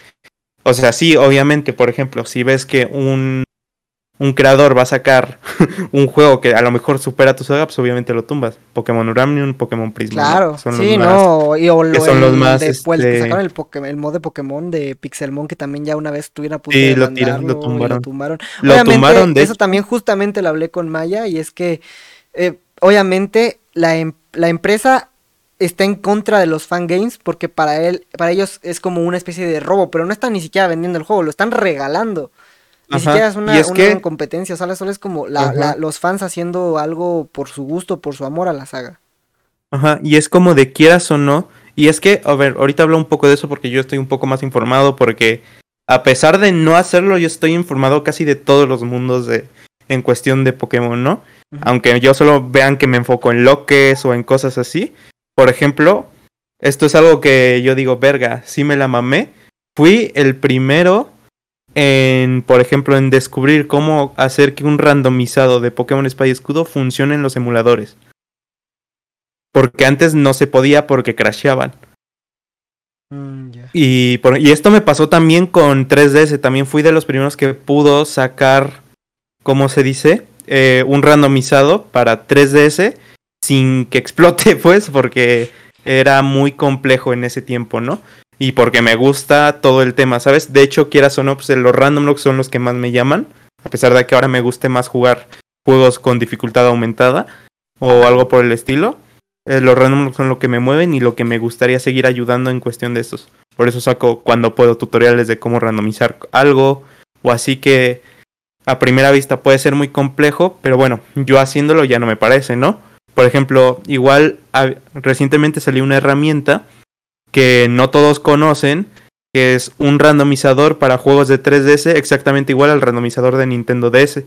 o sea, sí, obviamente, por ejemplo, si ves que un, un creador va a sacar un juego que a lo mejor supera tu saga, pues obviamente lo tumbas. Pokémon Uranium, Pokémon Prisma. Claro, Son los sí, más- no, y o que los más, de- el que este- sacaron el, Pokémon, el mod de Pokémon de Pixelmon que también ya una vez estuvieron a punto Sí, de lo tiraron, lo tumbaron. lo tumbaron. Lo Obviamente, tumbaron, de eso también justamente lo hablé con Maya y es que eh, obviamente la, em- la empresa está en contra de los fangames porque para él, para ellos es como una especie de robo, pero no están ni siquiera vendiendo el juego, lo están regalando. Ni Ajá, siquiera es una, es una que- competencia, solo, solo es como la- la- los fans haciendo algo por su gusto, por su amor a la saga. Ajá, y es como de quieras o no. Y es que, a ver, ahorita hablo un poco de eso porque yo estoy un poco más informado porque a pesar de no hacerlo, yo estoy informado casi de todos los mundos de en cuestión de Pokémon, ¿no? Aunque yo solo vean que me enfoco en loques o en cosas así. Por ejemplo, esto es algo que yo digo, verga, sí me la mamé. Fui el primero en, por ejemplo, en descubrir cómo hacer que un randomizado de Pokémon Espada y Escudo funcione en los emuladores. Porque antes no se podía porque crasheaban. Mm. Y, por- y esto me pasó también con 3DS. También fui de los primeros que pudo sacar, ¿cómo se dice? Eh, un randomizado para 3DS sin que explote, pues, porque era muy complejo en ese tiempo, ¿no? Y porque me gusta todo el tema, ¿sabes? De hecho, quieras o no, pues los random locks son los que más me llaman. A pesar de que ahora me guste más jugar juegos con dificultad aumentada o algo por el estilo. Eh, los randoms son lo que me mueven y lo que me gustaría seguir ayudando en cuestión de estos. Por eso saco cuando puedo tutoriales de cómo randomizar algo o así que a primera vista puede ser muy complejo, pero bueno, yo haciéndolo ya no me parece, ¿no? Por ejemplo, igual recientemente salió una herramienta que no todos conocen, que es un randomizador para juegos de 3DS exactamente igual al randomizador de Nintendo DS.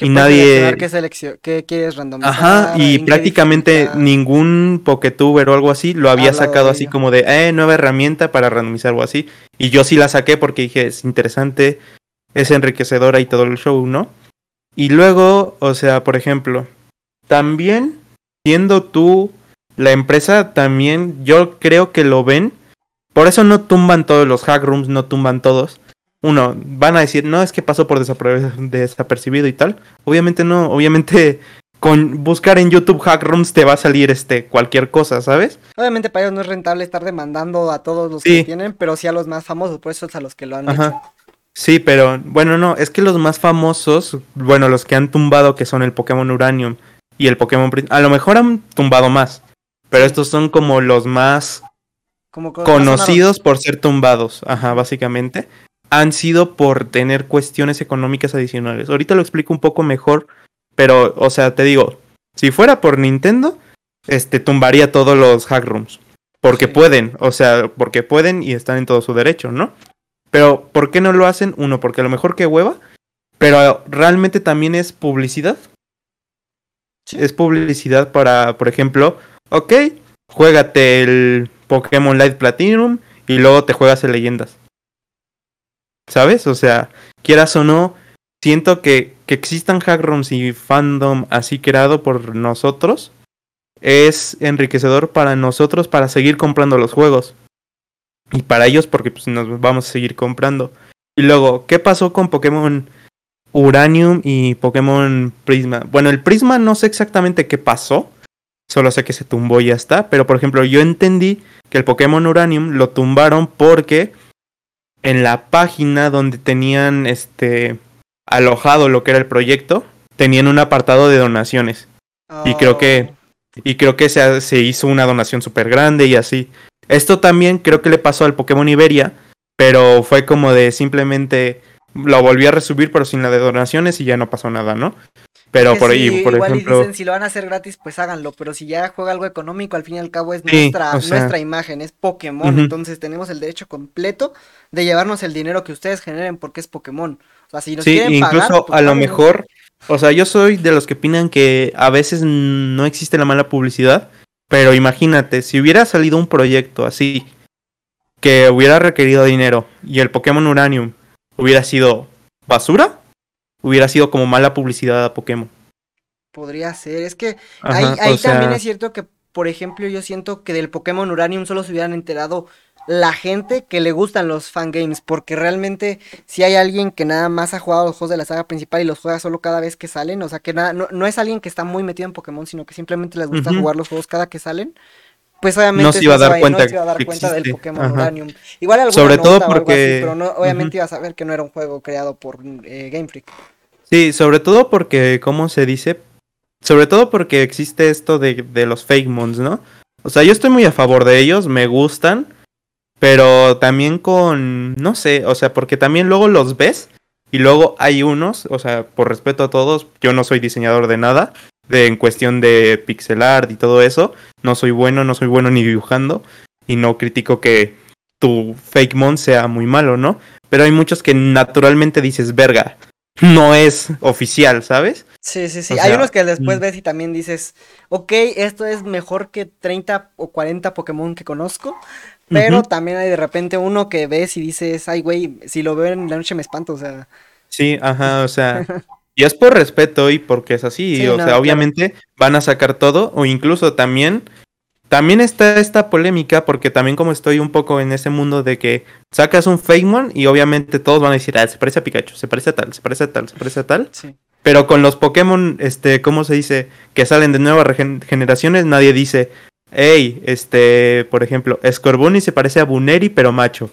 y nadie qué, qué quieres randomizar. Ajá, y prácticamente ningún Poketuber o algo así lo había sacado así como de, eh, nueva herramienta para randomizar o así. Y yo sí la saqué porque dije, es interesante, es enriquecedora y todo el show, ¿no? Y luego, o sea, por ejemplo, también siendo tú la empresa, también yo creo que lo ven por eso no tumban todos los hack rooms, no tumban todos. Uno, van a decir, no, es que pasó por desapercibido y tal. Obviamente no, obviamente con buscar en YouTube hack rooms te va a salir este cualquier cosa, ¿sabes? Obviamente para ellos no es rentable estar demandando a todos los que tienen, pero sí a los más famosos, por eso es a los que lo han hecho. Sí, pero bueno, no, es que los más famosos, bueno, los que han tumbado que son el Pokémon Uranium y el Pokémon a lo mejor han tumbado más, pero estos son como los más conocidos por ser tumbados, ajá, básicamente, han sido por tener cuestiones económicas adicionales. Ahorita lo explico un poco mejor, pero, o sea, te digo, si fuera por Nintendo, este, tumbaría todos los hack rooms. Porque pueden, o sea, porque pueden y están en todo su derecho, ¿no? Pero, ¿por qué no lo hacen? Uno, porque a lo mejor que hueva, pero realmente también es publicidad. Es publicidad para, por ejemplo, ok, juégate el Pokémon Light Platinum y luego te juegas en leyendas. ¿Sabes? O sea, quieras o no, siento que, que existan hackrooms y fandom así creado por nosotros es enriquecedor para nosotros para seguir comprando los juegos. Y para ellos porque pues, nos vamos a seguir comprando. Y luego, ¿qué pasó con Pokémon Uranium y Pokémon Prisma? Bueno, el Prisma no sé exactamente qué pasó. Solo sé que se tumbó y ya está. Pero por ejemplo, yo entendí que el Pokémon Uranium lo tumbaron porque en la página donde tenían este alojado lo que era el proyecto, tenían un apartado de donaciones. Y creo que oh. y creo que se, se hizo una donación súper grande y así. Esto también creo que le pasó al Pokémon Iberia, pero fue como de simplemente lo volví a resubir pero sin la de donaciones y ya no pasó nada, ¿no? Pero por ahí, por igual ejemplo. dicen, si lo van a hacer gratis, pues háganlo. Pero si ya juega algo económico, al fin y al cabo es nuestra, nuestra imagen, es Pokémon. Entonces tenemos el derecho completo de llevarnos el dinero que ustedes generen porque es Pokémon. O sea, si nos sí, incluso pues, a lo mejor, o sea, yo soy de los que opinan que a veces no existe la mala publicidad. Pero imagínate, si hubiera salido un proyecto así, que hubiera requerido dinero y el Pokémon Uranium hubiera sido basura, hubiera sido como mala publicidad a Pokémon. Podría ser, es que ahí, también es cierto que, por ejemplo, yo siento que del Pokémon Uranium solo se hubieran enterado la gente que le gustan los fangames, porque realmente si hay alguien que nada más ha jugado los juegos de la saga principal y los juega solo cada vez que salen, o sea que nada, no, es alguien que está muy metido en Pokémon, sino que simplemente les gusta jugar los juegos cada que salen, pues obviamente no se iba a dar cuenta, a dar cuenta del Pokémon Uranium. Igual Sobre todo porque... pero no, obviamente iba a saber que no era un juego creado por eh, Game Freak. Sí, sobre todo porque, ¿cómo se dice? Sobre todo porque existe esto de, de los fake mons, ¿no? O sea, yo estoy muy a favor de ellos, me gustan, pero también con, no sé, o sea, porque también luego los ves y luego hay unos, o sea, por respeto a todos, yo no soy diseñador de nada, de, en cuestión de pixel art y todo eso, no soy bueno, no soy bueno ni dibujando y no critico que tu fake mon sea muy malo, ¿no? Pero hay muchos que naturalmente dices, verga, no es oficial, ¿sabes? Sí, sí, sí. Hay unos que después mm. ves y también dices, ok, esto es mejor que 30 o 40 Pokémon que conozco, pero también hay de repente uno que ves y dices, ay, güey, si lo veo en la noche me espanto, o sea. Sí, ajá, o sea. y es por respeto y porque es así, o sea, obviamente van a sacar todo, o incluso también también está esta polémica porque también como estoy un poco en ese mundo de que sacas un Fakemon y obviamente todos van a decir, ah, se parece a Pikachu, se parece a tal, se parece a tal, se parece a tal. Sí. Pero con los Pokémon, este, ¿cómo se dice? Que salen de nuevas generaciones, nadie dice, hey, este, por ejemplo, Scorbunny se parece a Buneri pero macho.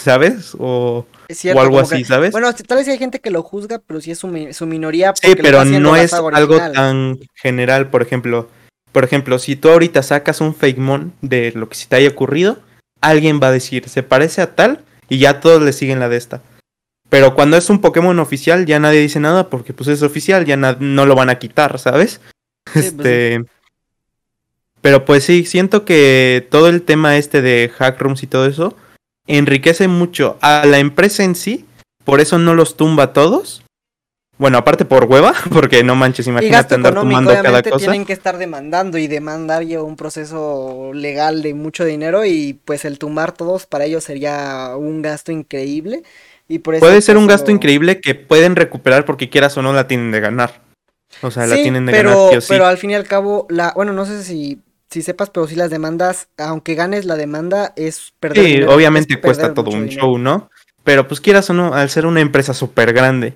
¿Sabes? O, o algo así, ¿sabes? Bueno, tal vez hay gente que lo juzga, pero sí es su, minoría. Sí, pero no es algo tan general, por ejemplo Por ejemplo, si tú ahorita sacas un Fakemon de lo que se te haya ocurrido, alguien va a decir, se parece a tal, y ya todos le siguen la de esta. Pero cuando es un Pokémon oficial, ya nadie dice nada porque pues es oficial, ya no lo van a quitar, ¿sabes? pues este. Pero pues sí, siento que todo el tema este de hack rooms y todo eso enriquece mucho a la empresa en sí, por eso no los tumba todos. Bueno, aparte por hueva, porque no manches, imagínate gasto andar tumbando cada cosa. tienen que estar demandando y demandar lleva un proceso legal de mucho dinero y pues el tumbar todos para ellos sería un gasto increíble y por Puede ser un pues, gasto lo- increíble que pueden recuperar porque quieras o no la tienen de ganar. O sea, la tienen de pero, ganar sí. pero al fin y al cabo, la, bueno, no sé si, si sepas, pero si las demandas, aunque ganes la demanda, es perder Sí, dinero, obviamente es cuesta todo un dinero. show, ¿no? Pero pues quieras o no, al ser una empresa súper grande,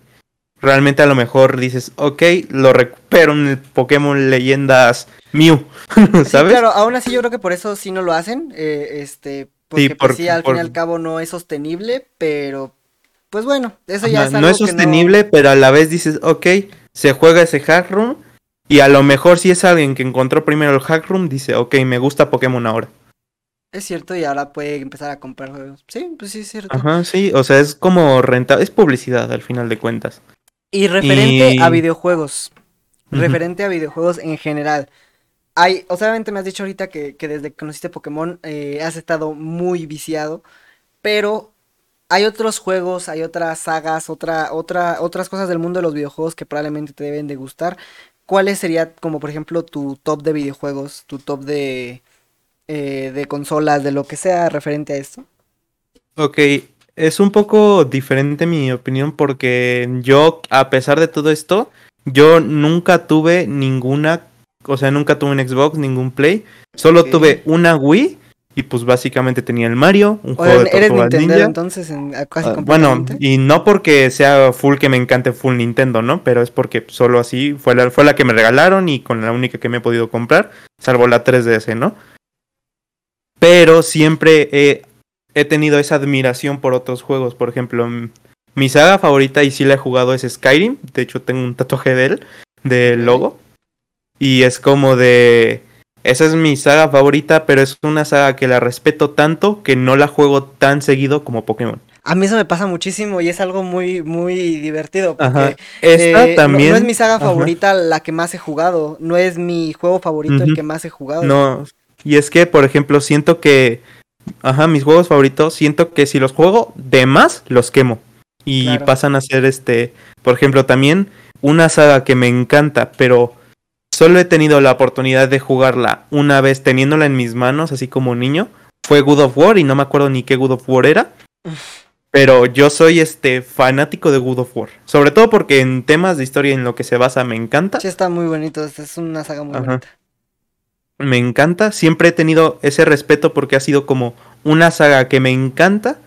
realmente a lo mejor dices, ok, lo recupero en el Pokémon Leyendas Mew, Sí, ¿sabes? claro, aún así yo creo que por eso sí no lo hacen, eh, este, porque pues, por- sí, al por- fin y al cabo no es sostenible, pero pues bueno, eso ya Ajá, es no es que sostenible, pero a la vez dices, ok, se juega ese hack room y a lo mejor si es alguien que encontró primero el hack room, dice, ok, me gusta Pokémon ahora. Es cierto, y ahora puede empezar a comprar juegos. Sí, pues sí, es cierto. Ajá, sí, o sea, es como renta, es publicidad al final de cuentas. Y referente Y- a videojuegos, referente a videojuegos en general. Hay, o sea, obviamente me has dicho ahorita que, que desde que conociste Pokémon eh, has estado muy viciado, pero hay otros juegos, hay otras sagas, otra, otra, otras cosas del mundo de los videojuegos que probablemente te deben de gustar. ¿Cuáles sería como por ejemplo tu top de videojuegos, tu top de, eh, de consolas, de lo que sea referente a esto? Ok, es un poco diferente mi opinión porque yo, a pesar de todo esto, yo nunca tuve ninguna, o sea, nunca tuve un Xbox, ningún Play, solo tuve una Wii y pues básicamente tenía el Mario, un juego de eres Nintendo Ninja. entonces en, casi Ah, bueno, y no porque sea full que me encante full Nintendo, ¿no? Pero es porque solo así fue la, fue la que me regalaron y con la única que me he podido comprar, salvo la 3DS, ¿no? Pero siempre he, he tenido esa admiración por otros juegos. Por ejemplo, mi saga favorita y sí la he jugado es Skyrim. De hecho, tengo un tatuaje de él, del logo. Y es como de... Esa es mi saga favorita, pero es una saga que la respeto tanto que no la juego tan seguido como Pokémon. A mí eso me pasa muchísimo y es algo muy, muy divertido porque Ajá. Esta eh, también. no, es mi saga ajá. favorita la que más he jugado, no es mi juego favorito el que más he jugado. No. Y es que, por ejemplo, siento que. Ajá, mis juegos favoritos, siento que si los juego de más, los quemo. Y Claro. pasan a ser este. Por ejemplo, también una saga que me encanta, pero solo he tenido la oportunidad de jugarla una vez teniéndola en mis manos, así como niño. Fue Good of War y no me acuerdo ni qué Good of War era. Pero yo soy este fanático de Good of War. Sobre todo porque en temas de historia en lo que se basa me encanta. Sí, está muy bonito, esta es una saga muy Ajá. bonita. me encanta. Siempre he tenido ese respeto porque ha sido como una saga que me encanta,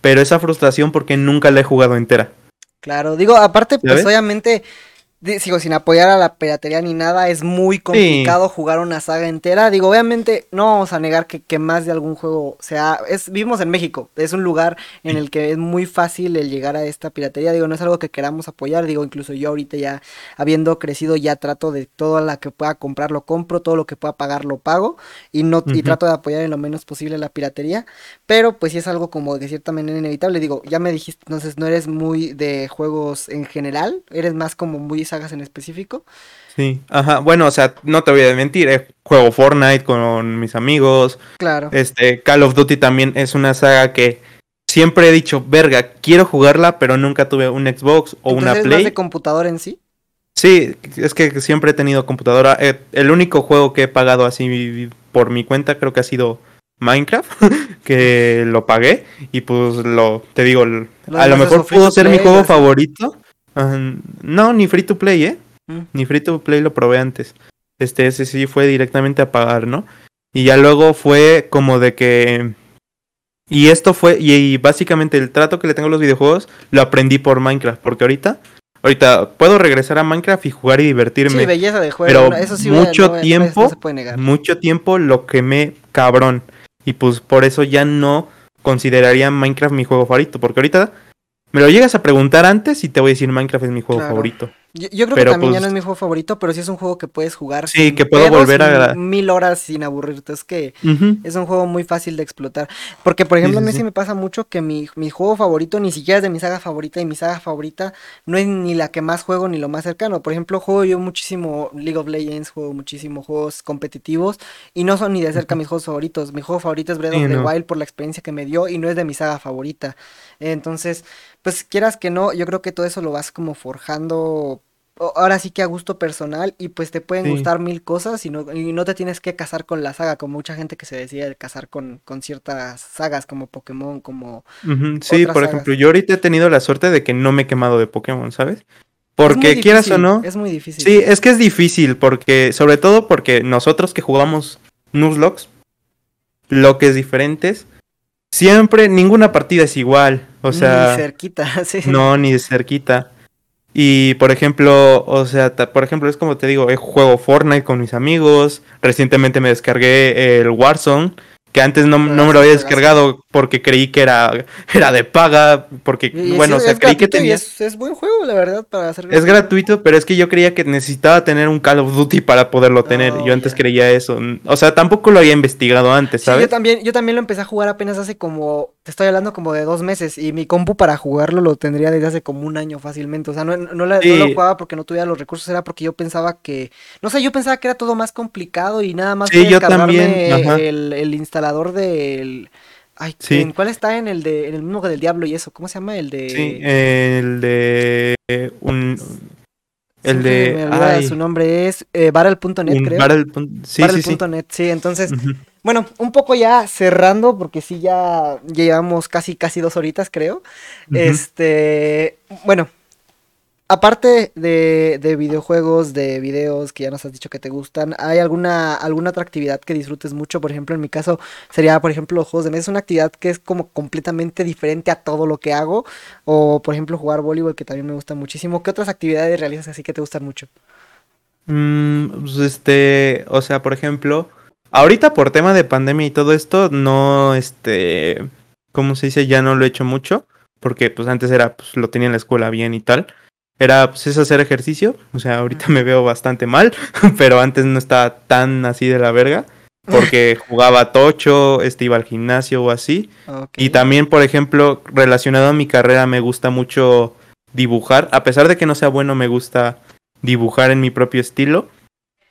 pero esa frustración porque nunca la he jugado entera. Claro, digo, aparte, pues obviamente, sigo sin apoyar a la piratería ni nada, es muy complicado jugar una saga entera. Digo, obviamente, no vamos a negar que, que más de algún juego sea. Es, vivimos en México, es un lugar en el que es muy fácil el llegar a esta piratería. Digo, no es algo que queramos apoyar. Digo, incluso yo ahorita ya, habiendo crecido, ya trato de todo la que pueda comprar lo compro, todo lo que pueda pagar lo pago. Y no, y trato de apoyar en lo menos posible la piratería. Pero pues sí es algo como de cierta manera inevitable. Digo, ya me dijiste, entonces no eres muy de juegos en general, eres más como muy sagas en específico. Sí, ajá. Bueno, o sea, no te voy a mentir, eh, juego Fortnite con mis amigos. Claro. Este, Call of Duty también es una saga que siempre he dicho, verga, quiero jugarla, pero nunca tuve un Xbox o Entonces una eres más Play. de computador en sí. Sí, es que siempre he tenido computadora. Eh, el único juego que he pagado así por mi cuenta creo que ha sido Minecraft, que lo pagué y pues lo, te digo, Lo a lo es mejor pudo ser mi play, juego favorito. No, ni free to play, ¿eh? Mm. Ni free to play lo probé antes. Este, ese sí fue directamente a pagar, ¿no? Y ya luego fue como de que... Y esto fue, y, y básicamente el trato que le tengo a los videojuegos lo aprendí por Minecraft, porque ahorita, ahorita puedo regresar a Minecraft y jugar y divertirme. Sí, belleza de juego. pero no, eso sí, mucho no- no- no tiempo- se puede negar. Mucho tiempo lo quemé cabrón. Y pues por eso ya no consideraría Minecraft mi juego favorito, porque ahorita me lo llegas a preguntar antes y te voy a decir Minecraft es mi juego Claro. favorito. Yo, creo que también ya pues no es mi juego favorito, pero sí es un juego que puedes jugar. Sí, que puedo volver a. Mil horas sin aburrirte. Es que es un juego muy fácil de explotar. Porque, por ejemplo, a mí sí, me pasa mucho que mi, mi, juego favorito ni siquiera es de mi saga favorita y mi saga favorita no es ni la que más juego ni lo más cercano. Por ejemplo, juego yo muchísimo League of Legends, juego muchísimo juegos competitivos y no son ni de cerca mis juegos favoritos. Mi juego favorito es Breath of the Wild por la experiencia que me dio y no es de mi saga favorita. Entonces, pues quieras que no, yo creo que todo eso lo vas como forjando ahora sí que a gusto personal y pues te pueden gustar mil cosas y no, y no te tienes que casar con la saga, como mucha gente que se decide casar con, con ciertas sagas como Pokémon, como... Sí, por ejemplo, yo ahorita he tenido la suerte de que no me he quemado de Pokémon, ¿sabes? Porque quieras o no... Es muy difícil. Sí, es que es difícil porque, sobre todo porque nosotros que jugamos Nuzlocke, bloques diferentes, siempre ninguna partida es igual, o sea... Ni cerquita, sí. No, ni cerquita. Y por ejemplo, o sea, por ejemplo, es como te digo, he juego Fortnite con mis amigos. Recientemente me descargué el Warzone que antes no, no me lo había descargado porque creí que era, era de paga, porque, bueno, o sea, creí que tenía... Es, buen juego, la verdad, para hacer... Es gratuito, pero es que yo creía que necesitaba tener un Call of Duty para poderlo tener. yo antes creía eso. O sea, tampoco lo había investigado antes, ¿sabes? yo también, yo también lo empecé a jugar apenas hace como, te estoy hablando como de dos meses, y mi compu para jugarlo lo tendría desde hace como un año fácilmente. O sea, no, no, lo jugaba porque no tuviera los recursos, era porque yo pensaba que, no sé, yo pensaba que era todo más complicado y nada más sí, yo también. El, el instalador del... Ay, ¿en cuál está en el de en el mismo del diablo y eso? ¿Cómo se llama el de Sí, el de un el de su nombre es eh, Battle.net, creo. Battle. Sí, sí, sí. sí, entonces bueno, un poco ya cerrando porque sí ya, llevamos casi casi dos horitas, creo. Este, bueno, Aparte de, de, videojuegos, de videos que ya nos has dicho que te gustan, ¿hay alguna, alguna otra actividad que disfrutes mucho? Por ejemplo, en mi caso sería, por ejemplo, los juegos de mesa. Es una actividad que es como completamente diferente a todo lo que hago. O, por ejemplo, jugar voleibol, que también me gusta muchísimo. ¿Qué otras actividades realizas así que te gustan mucho? Mm, pues este, o sea, por ejemplo, ahorita por tema de pandemia y todo esto, no, este, ¿cómo se dice? Ya no lo he hecho mucho. Porque pues antes era, pues lo tenía en la escuela bien y tal era pues es hacer ejercicio, o sea, ahorita me veo bastante mal, pero antes no estaba tan así de la verga, porque jugaba tocho, este iba al gimnasio o así. Y también, por ejemplo, relacionado a mi carrera me gusta mucho dibujar, a pesar de que no sea bueno, me gusta dibujar en mi propio estilo.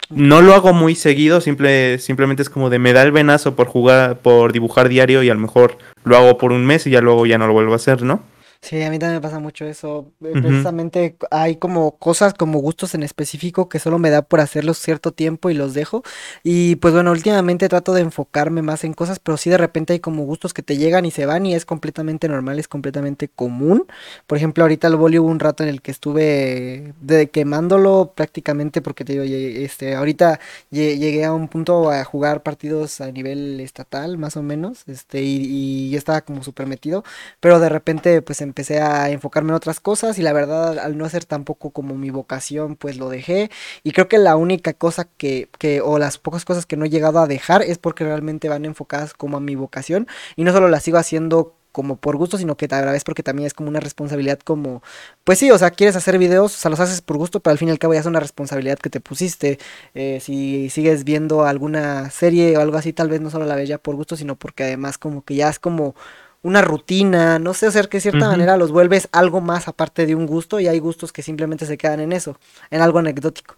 No lo hago muy seguido, simple, simplemente es como de me da el venazo por jugar, por dibujar diario y a lo mejor lo hago por un mes y ya luego ya no lo vuelvo a hacer, ¿no? Sí, a mí también me pasa mucho eso. Eh, precisamente hay como cosas, como gustos en específico que solo me da por hacerlos cierto tiempo y los dejo. Y pues bueno, últimamente trato de enfocarme más en cosas, pero sí de repente hay como gustos que te llegan y se van y es completamente normal, es completamente común. Por ejemplo, ahorita el boli hubo un rato en el que estuve de quemándolo prácticamente porque te digo, este, ahorita llegué a un punto a jugar partidos a nivel estatal, más o menos, este, y, estaba como súper metido, pero de repente pues empecé a enfocarme en otras cosas y la verdad al no ser tampoco como mi vocación pues lo dejé y creo que la única cosa que, que o las pocas cosas que no he llegado a dejar es porque realmente van enfocadas como a mi vocación y no solo las sigo haciendo como por gusto, sino que a la vez porque también es como una responsabilidad como, pues sí, o sea, quieres hacer videos, o sea, los haces por gusto, pero al fin y al cabo ya es una responsabilidad que te pusiste. Eh, si sigues viendo alguna serie o algo así, tal vez no solo la ves ya por gusto, sino porque además como que ya es como una rutina, no sé, o sea, que de cierta manera los vuelves algo más aparte de un gusto y hay gustos que simplemente se quedan en eso, en algo anecdótico.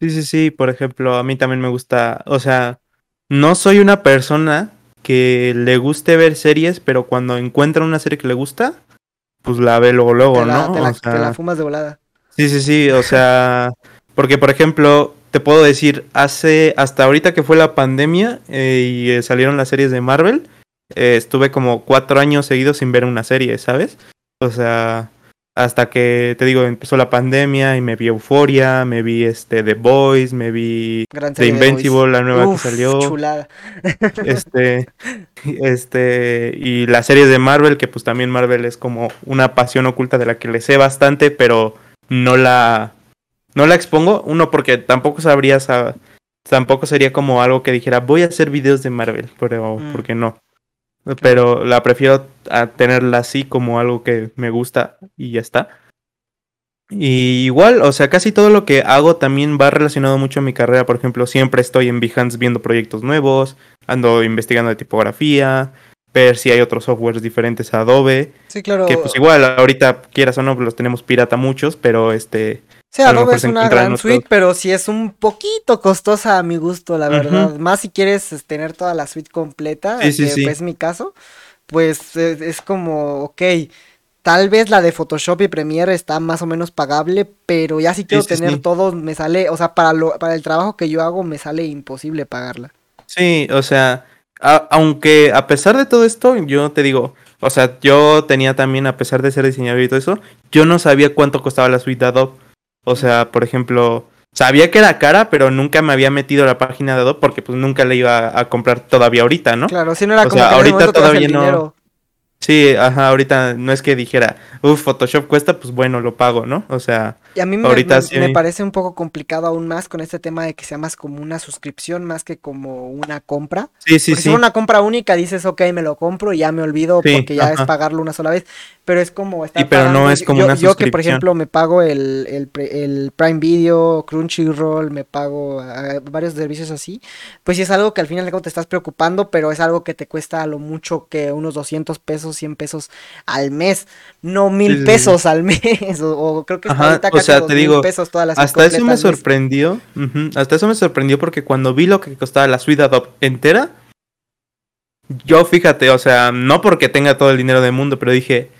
Sí, sí, sí, por ejemplo, a mí también me gusta, o sea, no soy una persona que le guste ver series, pero cuando encuentra una serie que le gusta, pues la ve luego, luego, ¿no? Te la, te la fumas de volada. Sí, sí, sí, o sea, porque por ejemplo, te puedo decir, hace, hasta ahorita que fue la pandemia eh, y eh, salieron las series de Marvel, eh, estuve como cuatro años seguidos sin ver una serie, ¿sabes? O sea, hasta que, te digo, empezó la pandemia y me vi Euforia, me vi este The Boys, me vi The Invincible, la nueva que salió. Chulada. Este, este, y las series de Marvel, que pues también Marvel es como una pasión oculta de la que le sé bastante, pero no la, no la expongo. Uno, porque tampoco sabría, tampoco sería como algo que dijera, voy a hacer videos de Marvel, pero, mm. porque no. Pero la prefiero a tenerla así como algo que me gusta y ya está. Y igual, o sea, casi todo lo que hago también va relacionado mucho a mi carrera. Por ejemplo, siempre estoy en Behance viendo proyectos nuevos, ando investigando de tipografía, ver si hay otros softwares diferentes a Adobe. Sí, claro. Que pues igual, ahorita quieras o no, los tenemos pirata muchos, pero este... Sí, Adobe es una gran suite, pero sí es un poquito costosa a mi gusto, la verdad. Más si quieres tener toda la suite completa, que es mi caso, pues es como, ok, tal vez la de Photoshop y Premiere está más o menos pagable, pero ya si quiero tener todo, me sale, o sea, para, lo, para el trabajo que yo hago, me sale imposible pagarla. Sí, o sea, aunque a pesar de todo esto, yo te digo, o sea, yo tenía también, a pesar de ser diseñador y todo eso, yo no sabía cuánto costaba la suite de Adobe. O sea, por ejemplo, sabía que era cara, pero nunca me había metido a la página de Adobe porque pues nunca le iba a, comprar todavía ahorita, ¿no? Claro, si no era o como sea, ahorita todavía no. Sí, ajá, ahorita no es que dijera, uff, Photoshop cuesta, pues bueno, lo pago, ¿no? O sea, y a mí me, ahorita me, parece un poco complicado aún más con este tema de que sea más como una suscripción más que como una compra. Sí, sí, sí. Si es una compra única, dices, ok, me lo compro y ya me olvido porque ya es pagarlo una sola vez. Pero es como estar pero no es como yo, una yo que por ejemplo me pago el, el, el Prime Video, Crunchyroll, me pago ah, varios servicios así, pues sí es algo que al final te estás preocupando, pero es algo que te cuesta a lo mucho que unos 200 pesos, 100 pesos al mes, no mil pesos al mes, o, creo que está ahorita o sea, te digo, pesos todas las Hasta eso me sorprendió, hasta eso me sorprendió porque cuando vi lo que costaba la suite Adobe entera, yo fíjate, o sea, no porque tenga todo el dinero del mundo, pero dije,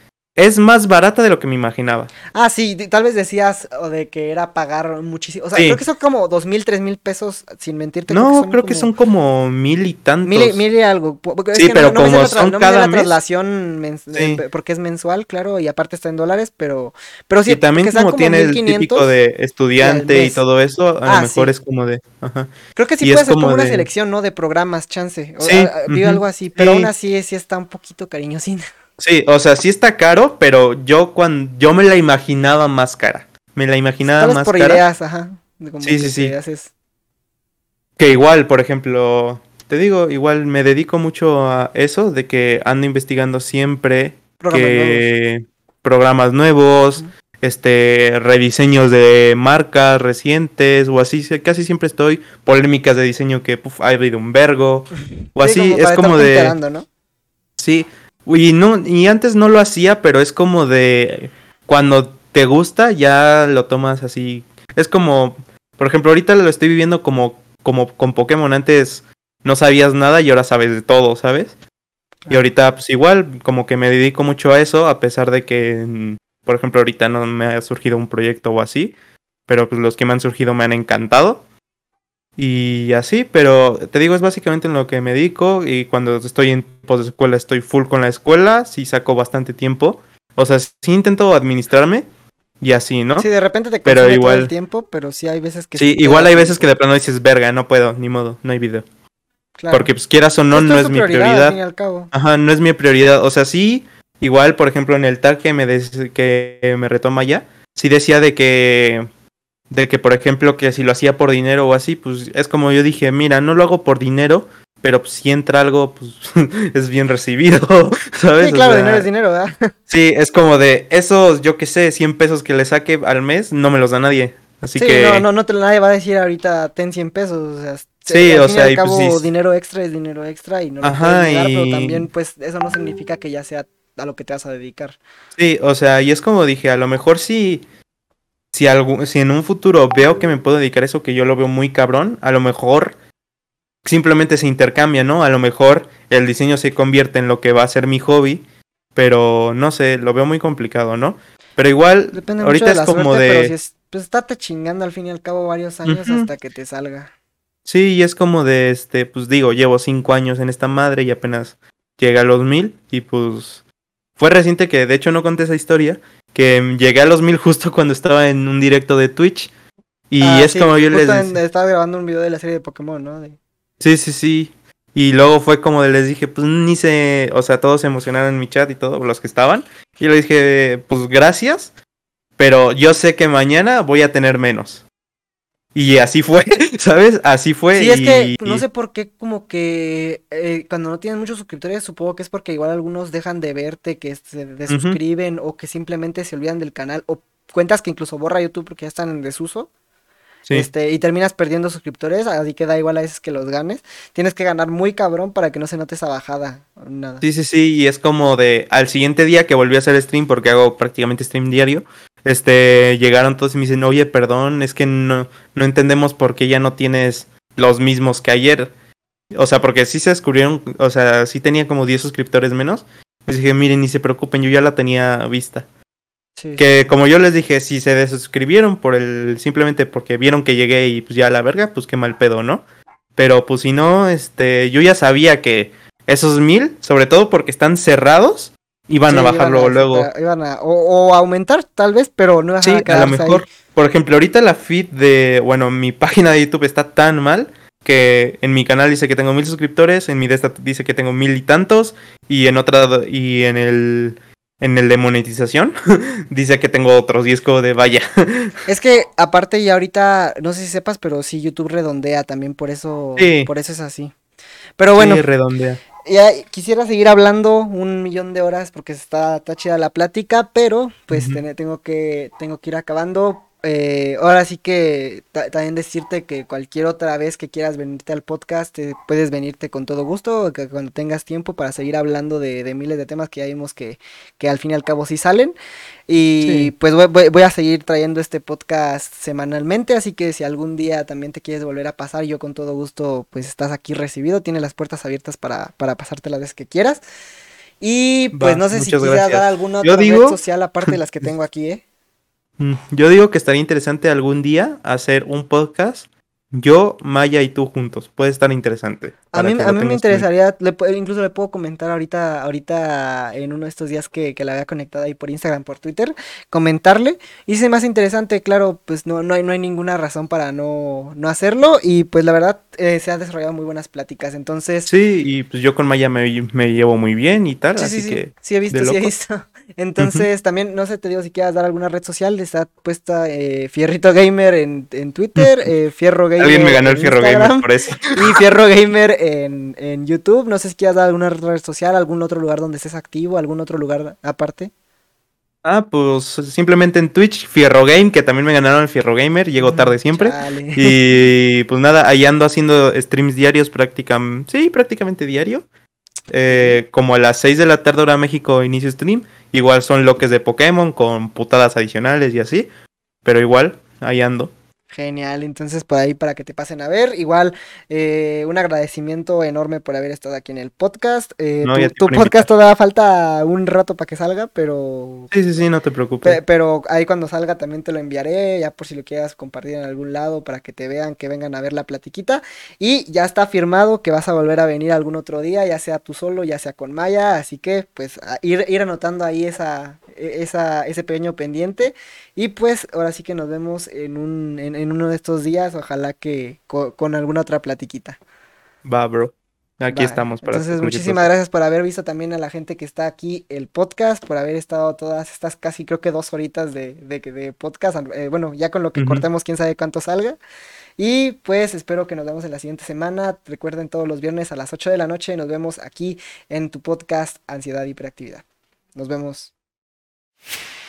es más barata de lo que me imaginaba. Ah, sí, tal vez decías de que era pagar muchísimo. O sea, creo que son como dos mil, tres mil pesos, sin mentirte. No, creo que son, como... mil y tantos. Mil, mil y algo. sí, pero como son cada mes. traslación eh, porque es mensual, claro, y aparte está en dólares, pero, pero sí. Y también como, tiene el típico de estudiante y todo eso, a lo ah, mejor es como de... Creo que sí puede ser como, una selección, ¿no? De programas, chance. O, sí. algo así, pero aún así sí está un poquito cariñosina. Sí, o sea, sí está caro, pero yo cuando yo me la imaginaba más cara. Me la imaginaba más por cara. ideas, ajá. sí, sí, sí. Que igual, por ejemplo, te digo, igual me dedico mucho a eso, de que ando investigando siempre programas que nuevos. programas nuevos, este, rediseños de marcas recientes o así, casi siempre estoy polémicas de diseño que puf, ha habido un vergo o así, es como de ¿no? Sí, y, no, y antes no lo hacía, pero es como de cuando te gusta ya lo tomas así. Es como, por ejemplo, ahorita lo estoy viviendo como, como con Pokémon. Antes no sabías nada y ahora sabes de todo, ¿sabes? Y ahorita pues igual, como que me dedico mucho a eso, a pesar de que, mm, por ejemplo, ahorita no me ha surgido un proyecto o así, pero pues los que me han surgido me han encantado. Y así, pero te digo, es básicamente en lo que me dedico y cuando estoy en escuela estoy full con la escuela, sí saco bastante tiempo. O sea, sí intento administrarme y así, ¿no? Sí, de repente te pero igual... todo el tiempo, pero sí hay veces que... Sí, igual hay veces que de plano dices, verga, no puedo, ni modo, no hay video. Porque pues quieras o no, no es, mi prioridad. Ajá, no es mi prioridad. O sea, sí, igual, por ejemplo, en el tag que me, que me retoma ya, sí decía de que de que, por ejemplo, que si lo hacía por dinero o así, pues es como yo dije, mira, no lo hago por dinero, pero pues, si entra algo, pues es bien recibido, ¿sabes? Sí, claro, dinero es dinero, ¿verdad? Sí, es como de esos, yo qué sé, 100 pesos que le saque al mes, no me los da nadie. Así sí, que... no, no, no te, nadie va a decir ahorita, ten 100 pesos, o sea... Sí, o sea, y al pues cabo, dinero extra es dinero extra y no lo Ajá, puedes pero también, pues, eso no significa que ya sea a lo que te vas a dedicar. Sí, o sea, y es como dije, a lo mejor sí si, algo, si en un futuro veo que me puedo dedicar a eso que yo lo veo muy cabrón, a lo mejor simplemente se intercambia, ¿no? A lo mejor el diseño se convierte en lo que va a ser mi hobby, pero no sé, lo veo muy complicado, ¿no? Pero igual, ahorita es como de... Pero si es, pues estate chingando al fin y al cabo varios años hasta que te salga. Sí, y es como de, este, pues digo, llevo cinco años en esta madre y apenas llega a los mil y pues... Fue reciente que de hecho no conté esa historia, que llegué a los mil justo cuando estaba en un directo de Twitch. Y ah, es como yo les Estaba grabando un video de la serie de Pokémon, ¿no? Sí, sí, sí. Y luego fue como les dije, pues ni se, o sea, todos se emocionaron en mi chat y todo, los que estaban. Y le dije, pues gracias, pero yo sé que mañana voy a tener menos. Y así fue, ¿sabes? Así fue. Sí, es que no sé por qué, como que eh, cuando no tienen muchos suscriptores, supongo que es porque igual algunos dejan de verte, que se desuscriben o que simplemente se olvidan del canal o cuentas que incluso borra YouTube porque ya están en desuso. Este, y terminas perdiendo suscriptores, así que da igual a veces que los ganes. Tienes que ganar muy cabrón para que no se note esa bajada. Nada. Sí, sí, sí, y es como de al siguiente día que volví a hacer stream, porque hago prácticamente stream diario, este, llegaron todos y me dicen, oye, perdón, es que no, no entendemos por qué ya no tienes los mismos que ayer. O sea, porque sí se descubrieron, o sea, sí tenía como 10 suscriptores menos. Les dije, miren, ni se preocupen, yo ya la tenía vista. Que como yo les dije, si se desuscribieron por el, simplemente porque vieron que llegué y pues ya a la verga, pues qué mal pedo, ¿no? Pero pues si no, este, yo ya sabía que esos mil, sobre todo porque están cerrados, iban a bajarlo luego, Iban a, o, aumentar tal vez, pero no Sí, a, a lo mejor. Por ejemplo, ahorita la feed de, bueno, mi página de YouTube está tan mal que en mi canal dice que tengo mil suscriptores, en mi desktop dice que tengo mil y tantos, y en otra, y en el, en el de monetización dice que tengo otros y es de vaya. es que aparte y ahorita, no sé si sepas, pero sí YouTube redondea también, por eso, por eso es así. Pero bueno. Sí, redondea. Ya quisiera seguir hablando un millón de horas porque está, está chida la plática, pero pues tengo que tengo que ir acabando. Eh, ahora sí que también decirte que cualquier otra vez que quieras venirte al podcast, puedes venirte con todo gusto, que cuando tengas tiempo para seguir hablando de, miles de temas que ya vimos que, que, al fin y al cabo sí salen. Y pues voy, a seguir trayendo este podcast semanalmente, así que si algún día también te quieres volver a pasar, yo con todo gusto pues estás aquí recibido, tienes las puertas abiertas para, para pasarte las veces que quieras. Y pues no sé si quieras dar alguna otra red social aparte de las que tengo aquí, ¿eh? Mm, yo digo que estaría interesante algún día hacer un podcast yo, Maya y tú juntos. Puede estar interesante. A mí, a mí me interesaría, incluso le puedo comentar ahorita, ahorita en uno de estos días que, la había conectado ahí por Instagram, por Twitter, comentarle. Y se más interesante, claro, pues no, no, hay, no hay ninguna razón para no, no hacerlo. Y pues la verdad eh, se han desarrollado muy buenas pláticas. Entonces. Sí, y pues yo con Maya me, me llevo muy bien y tal. así que. Sí, he visto, sí he visto. Entonces, también, no sé, te digo si quieras dar alguna red social, está puesta eh, Fierrito Gamer en, en Twitter, eh, Fierro Gamer. Alguien me ganó el Fierro Gamer por eso. Y Fierro Gamer en, en YouTube. No sé si quieras dar alguna red social, algún otro lugar donde estés activo, algún otro lugar aparte. Ah, pues simplemente en Twitch, Fierro Game, que también me ganaron el Fierro Gamer, llego tarde siempre. Y pues nada, ahí ando haciendo streams diarios prácticamente, sí, prácticamente diario. Eh, como a las 6 de la tarde hora México inicio stream. Igual son loques de Pokémon con putadas adicionales y así. Pero igual, ahí ando. Genial, entonces por ahí para que te pasen a ver. Igual, eh, un agradecimiento enorme por haber estado aquí en el podcast. Eh, tu, podcast todavía falta un rato para que salga, pero... Sí, sí, sí, no te preocupes. pero ahí cuando salga también te lo enviaré, ya por si lo quieras compartir en algún lado para que te vean, que vengan a ver la platiquita. Y ya está firmado que vas a volver a venir algún otro día, ya sea tú solo, ya sea con Maya. Así que, pues, ir, ir anotando ahí esa, esa, ese pequeño pendiente. Y pues, ahora sí que nos vemos en un... En, en uno de estos días, ojalá que con, alguna otra platiquita. Va, bro. Aquí estamos para Entonces, muchísimas gracias por haber visto también a la gente que está aquí el podcast, por haber estado todas estas casi creo que dos horitas de, de, podcast. Eh, bueno, ya con lo que cortemos, quién sabe cuánto salga. Y pues espero que nos vemos en la siguiente semana. Recuerden todos los viernes a las 8 de la noche. Nos vemos aquí en tu podcast Ansiedad y Hiperactividad. Nos vemos. you